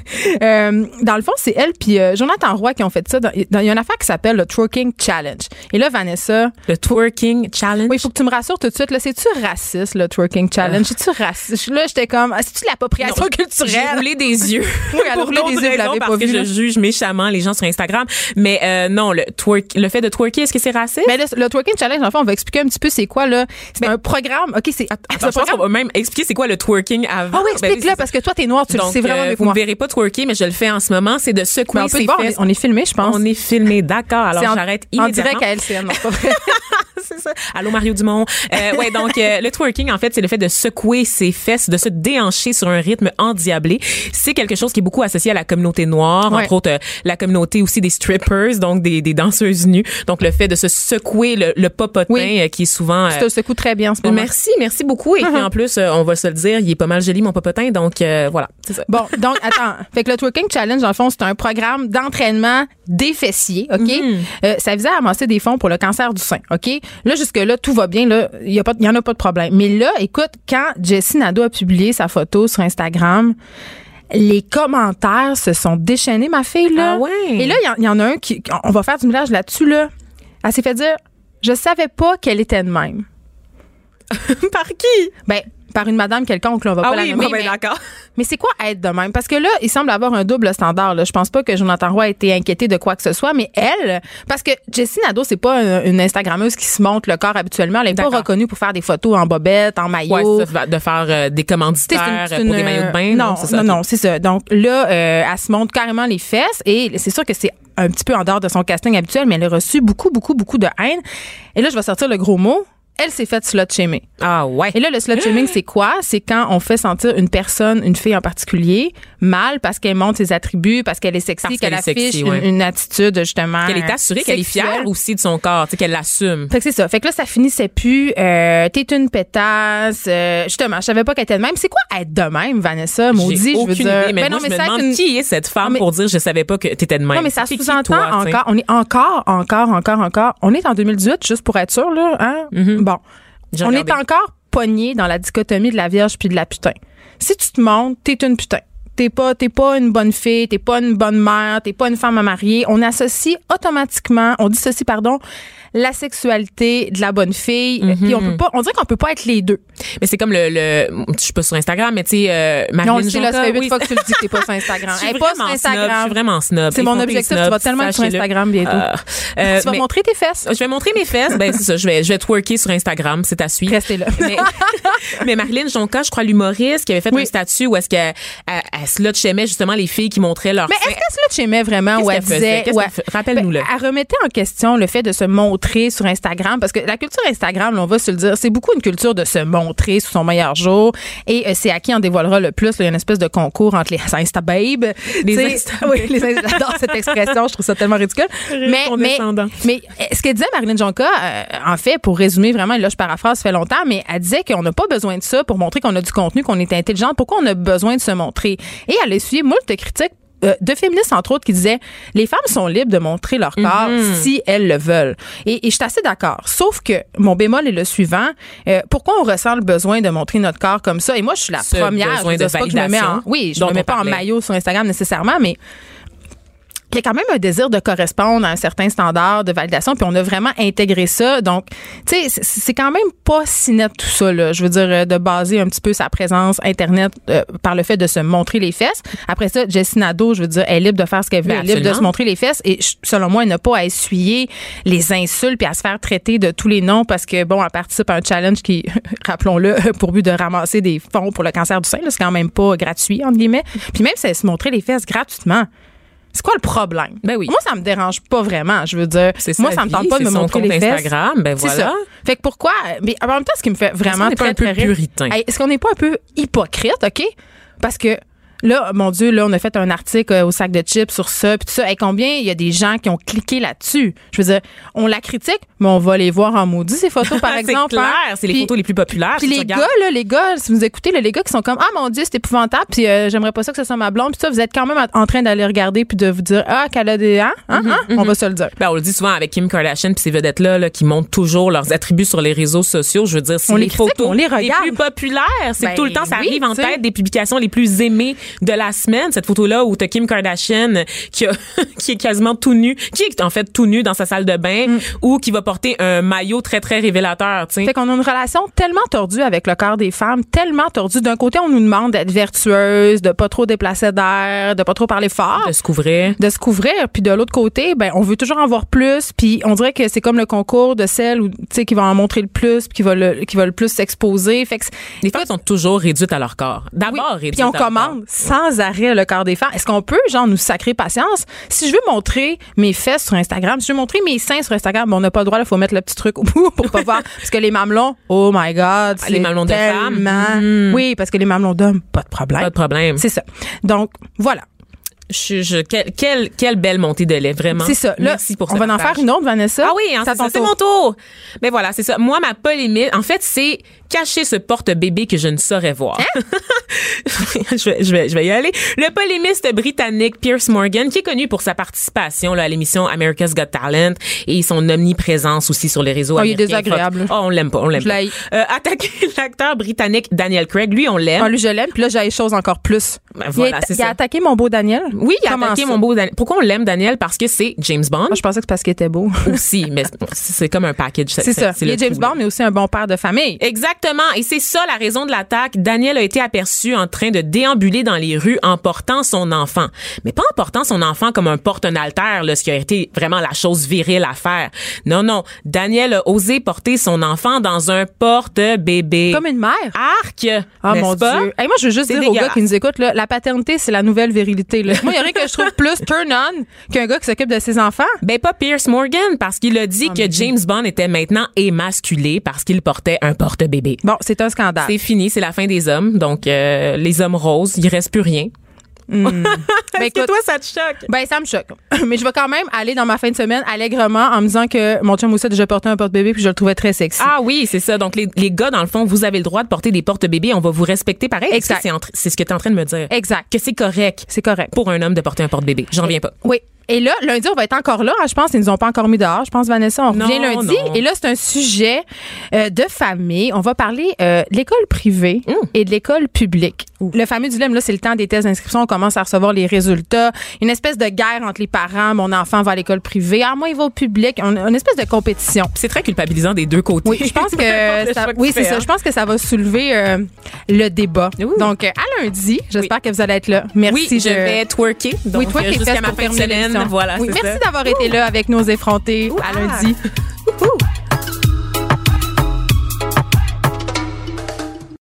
Speaker 1: Euh, dans le fond, c'est elle puis euh, Jonathan Roy qui ont fait ça. Il y a une affaire qui s'appelle le Twerking Challenge. Et là, Vanessa,
Speaker 2: Le twerking challenge?
Speaker 1: oui, il faut que tu me rassures tout de suite. Là, c'est-tu raciste, le Twerking Challenge? C'est-tu raciste? Là, j'étais comme, ah, c'est-tu de l'appropriation culturelle?
Speaker 2: J'ai roulé des yeux.
Speaker 1: Oui, elle a roulé des yeux, vous
Speaker 2: parce
Speaker 1: pas
Speaker 2: que
Speaker 1: vu,
Speaker 2: je
Speaker 1: là.
Speaker 2: juge méchamment les gens sur Instagram. Mais euh, non, le twerk, le fait de twerker, est-ce que c'est raciste?
Speaker 1: Mais le, le twerking challenge, en fait, on va expliquer un petit peu c'est quoi là. C'est un programme. Ok, c'est.
Speaker 2: Je pense qu'on va même expliquer c'est quoi le twerking avant.
Speaker 1: Ah oui,
Speaker 2: Ben
Speaker 1: explique-le parce que toi t'es noir, tu le sais vraiment
Speaker 2: euh,
Speaker 1: mieux que
Speaker 2: vous
Speaker 1: moi.
Speaker 2: ne verrez pas twerker, mais je le fais en ce moment. C'est de secouer
Speaker 1: peut
Speaker 2: ses
Speaker 1: voir,
Speaker 2: fesses.
Speaker 1: on est filmé, je pense.
Speaker 2: On est filmé, d'accord. Alors
Speaker 1: en-
Speaker 2: j'arrête
Speaker 1: En
Speaker 2: immédiatement.
Speaker 1: direct à LCN, non, c'est pas vrai.
Speaker 2: c'est ça. Allô Mario Dumont. Euh, ouais, donc euh, le twerking en fait, c'est le fait de secouer ses fesses, de se déhancher sur un rythme endiablé. C'est quelque chose qui est beaucoup associé à la communauté noire,
Speaker 1: Ouais.
Speaker 2: entre autres euh, la communauté aussi des strippers, donc des, des danseuses nues. Donc le fait de se secouer le, le popotin
Speaker 1: Oui.
Speaker 2: euh, qui est souvent
Speaker 1: Tu te secoues très bien en ce moment.
Speaker 2: Merci, merci beaucoup. Et puis en plus, euh, on va se le dire, il est pas mal joli mon popotin, donc euh, voilà, c'est ça.
Speaker 1: Bon, donc attends. fait que le twerking challenge, dans le fond, c'est un programme d'entraînement des fessiers, ok?
Speaker 2: Mhm.
Speaker 1: Euh, ça visait à amasser des fonds pour le cancer du sein, ok? Là jusque là tout va bien, là il y a pas, il y en a pas de problème. Mais là, écoute, quand Jessie Nadeau a publié sa photo sur Instagram. Les commentaires se sont déchaînés, ma fille, là.
Speaker 2: Ah ouais?
Speaker 1: Et là, il y en- il y, en a un qui. On va faire du millage là-dessus, là. Elle s'est fait dire Je savais pas qu'elle était de même.
Speaker 2: Par qui?
Speaker 1: Ben, par une madame quelconque, là, on va
Speaker 2: Ah
Speaker 1: pas la
Speaker 2: oui,
Speaker 1: nommer,
Speaker 2: bon, ben,
Speaker 1: mais-
Speaker 2: d'accord.
Speaker 1: mais c'est quoi être de même? Parce que là, il semble avoir un double standard. Là. Je pense pas que Jonathan Roy a été inquiété de quoi que ce soit, mais elle, parce que Jessie Nadeau, c'est pas un- une Instagrammeuse qui se montre le corps habituellement. Elle est pas reconnue pour faire des photos en bobette, en maillot.
Speaker 2: Ouais, ça, de faire euh, des commanditaires
Speaker 1: une-
Speaker 2: euh,
Speaker 1: c'est
Speaker 2: pour
Speaker 1: une-
Speaker 2: des maillots de bain.
Speaker 1: Non,
Speaker 2: c'est ça,
Speaker 1: non, non, c'est ça. Donc là, euh, elle se montre carrément les fesses et c'est sûr que c'est un petit peu en dehors de son casting habituel, mais elle a reçu beaucoup, beaucoup, beaucoup de haine. Et là, je vais sortir le gros mot. Elle s'est faite slut shamer.
Speaker 2: Ah ouais.
Speaker 1: Et là, le slut shaming, c'est quoi? C'est quand on fait sentir une personne, une fille en particulier, mal parce qu'elle montre ses attributs, parce qu'elle est sexy,
Speaker 2: Parce
Speaker 1: qu'elle
Speaker 2: est
Speaker 1: affiche
Speaker 2: sexy,
Speaker 1: une,
Speaker 2: ouais.
Speaker 1: une attitude, justement.
Speaker 2: Qu'elle est assurée, qu'elle est fière aussi de son corps, tu sais, qu'elle l'assume.
Speaker 1: Fait que c'est ça. Fait que là, ça finissait plus. Euh, T'es une pétasse. Euh, justement, je savais pas qu'elle était de même. C'est quoi être de même, Vanessa? Maudit, je veux dire.
Speaker 2: idée, mais
Speaker 1: Ben
Speaker 2: moi,
Speaker 1: non,
Speaker 2: je me
Speaker 1: ça,
Speaker 2: demande
Speaker 1: une-
Speaker 2: qui est cette femme
Speaker 1: mais-
Speaker 2: pour dire je savais pas que t'étais de même.
Speaker 1: Non, mais ça sous-entend encore. On est encore, encore, encore, encore. On est en 2018, juste pour être sûr, là. Hein? Bon. On
Speaker 2: regardé.
Speaker 1: est encore pogné dans la dichotomie de la vierge puis de la putain. Si tu te montres, t'es une putain. T'es pas, t'es pas une bonne fille, t'es pas une bonne mère, t'es pas une femme à marier. On associe automatiquement, on dissocie, pardon, la sexualité de la bonne fille.
Speaker 2: Mhm.
Speaker 1: Puis on peut pas, on dirait qu'on peut pas être les deux.
Speaker 2: Mais c'est comme le, le, je suis pas sur Instagram, mais tu sais, euh,
Speaker 1: le sait, là, ça
Speaker 2: Jonca,
Speaker 1: fait huit fois que tu le dis que t'es pas sur Instagram.
Speaker 2: Je suis
Speaker 1: pas sur
Speaker 2: snob,
Speaker 1: Instagram.
Speaker 2: je suis vraiment snob.
Speaker 1: C'est mon objectif.
Speaker 2: snob,
Speaker 1: Tu vas tellement être sur. Instagram bientôt.
Speaker 2: Euh, euh,
Speaker 1: tu vas
Speaker 2: mais-
Speaker 1: montrer tes fesses.
Speaker 2: Je vais montrer mes fesses. Ben, c'est ça. Je vais, je vais twerker sur Instagram. C'est à suivre.
Speaker 1: Restez là.
Speaker 2: Mais, mais Marilyn Jonca, je crois, l'humoriste, qui avait fait
Speaker 1: Oui.
Speaker 2: un statut où est-ce qu'elle elle, elle justement les filles qui montraient leur
Speaker 1: Mais est-ce qu'elle se le chémait vraiment ou elle disait
Speaker 2: fait? Rappelle-nous-le.
Speaker 1: Ben, elle remettait en question le fait de se montrer sur Instagram parce que la culture Instagram, on va se le dire, c'est beaucoup une culture de se montrer sous son meilleur jour et euh, c'est à qui en dévoilera le plus. là? Il y a une espèce de concours entre les Insta babes,
Speaker 2: Les Insta
Speaker 1: oui, les Insta- j'adore cette expression, je trouve ça tellement ridicule. Mais mais mais euh, ce que disait Marilyn Jonca, euh, en fait, pour résumer vraiment, là je paraphrase, ça fait longtemps, mais elle disait qu'on n'a pas besoin de ça pour montrer qu'on a du contenu, qu'on est intelligente. Pourquoi on a besoin de se montrer? Et elle a essuyé moult de critiques euh, de féministes, entre autres, qui disaient les femmes sont libres de montrer leur corps
Speaker 2: Mhm.
Speaker 1: si elles le veulent. Et, et je suis assez d'accord. Sauf que mon bémol est le suivant. Euh, pourquoi on ressent le besoin de montrer notre corps comme ça? Et moi, je suis la
Speaker 2: Ce
Speaker 1: première.
Speaker 2: besoin
Speaker 1: je veux dire,
Speaker 2: de
Speaker 1: c'est pas que je me mets en, oui, je
Speaker 2: dont
Speaker 1: me mets pas en maillot sur Instagram nécessairement, mais il y a quand même un désir de correspondre à un certain standard de validation, puis on a vraiment intégré ça. Donc, tu sais, c'est- quand même pas si net tout ça. Là. Je veux dire, euh, de baser un petit peu sa présence Internet euh, par le fait de se montrer les fesses. Après ça, Jessie Nadeau, je veux dire, elle est libre de faire ce qu'elle veut,
Speaker 2: Ben,
Speaker 1: elle est libre de se montrer les fesses. Et selon moi, elle n'a pas à essuyer les insultes puis à se faire traiter de tous les noms parce que, bon, elle participe à un challenge qui, rappelons-le, pour but de ramasser des fonds pour le cancer du sein. C'est quand même pas gratuit, entre guillemets. Puis même si elle se montrait les fesses gratuitement, c'est quoi le problème?
Speaker 2: Ben oui.
Speaker 1: Moi, ça me dérange pas vraiment. Je veux dire, moi, ça me tente pas de me montrer
Speaker 2: compte
Speaker 1: les fesses.
Speaker 2: Instagram, ben
Speaker 1: C'est
Speaker 2: voilà.
Speaker 1: ça. Fait que pourquoi? Mais en même temps, ce qui me fait vraiment
Speaker 2: n'est pas
Speaker 1: très,
Speaker 2: un peu
Speaker 1: très
Speaker 2: puritain?
Speaker 1: Est-ce qu'on n'est pas un peu hypocrite, OK? Parce que Là, mon Dieu, là, on a fait un article euh, au sac de chips sur ça, puis tout ça. Et combien il y a des gens qui ont cliqué là-dessus? Je veux dire, on la critique, mais on va les voir en maudit, ces photos, par
Speaker 2: c'est
Speaker 1: exemple.
Speaker 2: clair,
Speaker 1: hein.
Speaker 2: c'est les photos les plus populaires.
Speaker 1: puis
Speaker 2: si
Speaker 1: les
Speaker 2: regardes.
Speaker 1: gars, là, les gars, si vous écoutez, là, les gars qui sont comme Ah mon Dieu, c'est épouvantable, puis euh, j'aimerais pas ça que ce soit ma blonde, puis ça, vous êtes quand même en train d'aller regarder puis de vous dire Ah, qu'elle a des. Hein, hein, hein? On va se le dire.
Speaker 2: Ben, on le dit souvent avec Kim Kardashian puis ces vedettes-là là, qui montrent toujours leurs attributs sur les réseaux sociaux. Je veux dire,
Speaker 1: On
Speaker 2: les,
Speaker 1: les critique,
Speaker 2: photos
Speaker 1: on les regarde.
Speaker 2: plus populaires, c'est
Speaker 1: Ben
Speaker 2: que tout le temps, ça
Speaker 1: oui,
Speaker 2: arrive en tête des publications les plus aimées de la semaine, cette photo-là où t'as Kim Kardashian qui, a, qui est quasiment tout nu, qui est en fait tout nu dans sa salle de bain
Speaker 1: Mm.
Speaker 2: ou qui va porter un maillot très, très révélateur, tu sais.
Speaker 1: Fait qu'on a une relation tellement tordue avec le corps des femmes, tellement tordue. D'un côté, on nous demande d'être vertueuse, de pas trop déplacer d'air, de pas trop parler fort.
Speaker 2: De se couvrir.
Speaker 1: de se couvrir puis de l'autre côté ben on veut toujours en voir plus puis on dirait que c'est comme le concours de celle où tu sais qui va en montrer le plus puis qui va le qui va le plus s'exposer fait que
Speaker 2: Les femmes sont toujours réduites à leur corps.
Speaker 1: oui,
Speaker 2: D'abord réduites
Speaker 1: puis on
Speaker 2: à leur corps.
Speaker 1: Sans arrêt le corps des femmes est-ce qu'on peut genre nous sacrer patience? Si je veux montrer mes fesses sur Instagram si je veux montrer mes seins sur Instagram bon, on n'a pas le droit il faut mettre le petit truc au bout pour pas voir parce que les mamelons oh my god
Speaker 2: Ah, les mamelons de femmes?
Speaker 1: tellement-
Speaker 2: Mm.
Speaker 1: oui parce que les mamelons d'hommes pas de problème
Speaker 2: Pas de problème.
Speaker 1: c'est ça donc voilà
Speaker 2: Je, je, quelle, quelle, quelle belle montée de lait, vraiment.
Speaker 1: c'est ça là
Speaker 2: Merci pour
Speaker 1: on va en faire une autre Vanessa
Speaker 2: Ah oui, hein,
Speaker 1: C'est
Speaker 2: mon tour. Mais voilà, c'est ça. Moi, ma polémique, en fait, c'est cacher ce porte-bébé que je ne saurais voir.
Speaker 1: Hein?
Speaker 2: je, vais, je, vais, je vais y aller. Le polémiste britannique Pierce Morgan, qui est connu pour sa participation là, à l'émission America's Got Talent et son omniprésence aussi sur les réseaux
Speaker 1: Oh, il est
Speaker 2: américains.
Speaker 1: désagréable.
Speaker 2: Oh, on l'aime pas, on l'aime
Speaker 1: Je
Speaker 2: pas. Euh, attaquer l'acteur britannique Daniel Craig, lui, on l'aime.
Speaker 1: Ah, lui, je l'aime, puis là, j'ai des choses encore plus.
Speaker 2: Ben, voilà,
Speaker 1: il, a,
Speaker 2: c'est
Speaker 1: il a
Speaker 2: ça.
Speaker 1: attaqué mon beau Daniel.
Speaker 2: Oui, il a
Speaker 1: Comment
Speaker 2: attaqué
Speaker 1: ça?
Speaker 2: mon beau Daniel. Pourquoi on l'aime, Daniel? Parce que c'est James Bond.
Speaker 1: Moi, je pensais que c'est parce qu'il était beau.
Speaker 2: aussi, mais c'est comme un package.
Speaker 1: C'est ça. Il est James Bond, mais aussi un bon père de famille.
Speaker 2: Exactement. Et c'est ça la raison de l'attaque. Daniel a été aperçu en train de déambuler dans les rues en portant son enfant. Mais pas en portant son enfant comme un porte un alter, là, ce qui a été vraiment la chose virile à faire. Non, non. Daniel a osé porter son enfant dans un porte-bébé.
Speaker 1: Comme une mère?
Speaker 2: Arc!
Speaker 1: Ah mon
Speaker 2: pas?
Speaker 1: dieu. Hey, moi je veux juste dire aux gars qui nous écoutent là, la paternité c'est la nouvelle virilité là. Moi il y a rien que je trouve plus turn on qu'un gars qui s'occupe de ses enfants.
Speaker 2: Ben pas Pierce Morgan parce qu'il a dit
Speaker 1: Ah,
Speaker 2: que James Bond était maintenant émasculé parce qu'il portait un porte-bébé.
Speaker 1: Bon, c'est un scandale.
Speaker 2: C'est fini, c'est la fin des hommes. Donc euh, les hommes roses, il reste plus rien.
Speaker 1: Ben,
Speaker 2: Est-ce que
Speaker 1: écoute,
Speaker 2: toi ça te choque?
Speaker 1: Ben, ça me choque. Mais je vais quand même aller dans ma fin de semaine allègrement en me disant que mon chum aussi a déjà porté un porte-bébé puis je le trouvais très sexy.
Speaker 2: Ah oui, c'est ça. Donc les, les gars dans le fond, vous avez le droit de porter des porte-bébés, on va vous respecter pareil.
Speaker 1: Exact.
Speaker 2: C'est ce que tu es en train de me dire.
Speaker 1: Exact.
Speaker 2: Que c'est correct
Speaker 1: C'est correct.
Speaker 2: pour un homme de porter un porte-bébé. J'en reviens pas.
Speaker 1: Oui. Et là, lundi, on va être encore là. hein, Je pense qu'ils nous ont pas encore mis dehors. Je pense, Vanessa, on
Speaker 2: Non,
Speaker 1: revient lundi.
Speaker 2: non.
Speaker 1: Et là, c'est un sujet euh, de famille. On va parler euh, de l'école privée
Speaker 2: Mmh.
Speaker 1: et de l'école publique. Le fameux dilemme, là, c'est le temps des tests d'inscription. On commence à recevoir les résultats. Une espèce de guerre entre les parents. Mon enfant va à l'école privée. Ah, moi, il va au public. On a une espèce de compétition.
Speaker 2: C'est très culpabilisant des deux côtés.
Speaker 1: Oui, je pense que ça, oui, c'est ça.
Speaker 2: hein.
Speaker 1: Je pense que ça va soulever euh, le débat.
Speaker 2: Ouh.
Speaker 1: Donc, euh, à lundi, j'espère que vous allez être là. Merci.
Speaker 2: Oui, je vais twerker. Donc,
Speaker 1: oui, toi,
Speaker 2: jusqu'à ma
Speaker 1: pour
Speaker 2: fin de semaine
Speaker 1: merci d'avoir été là avec nos effrontés. À lundi.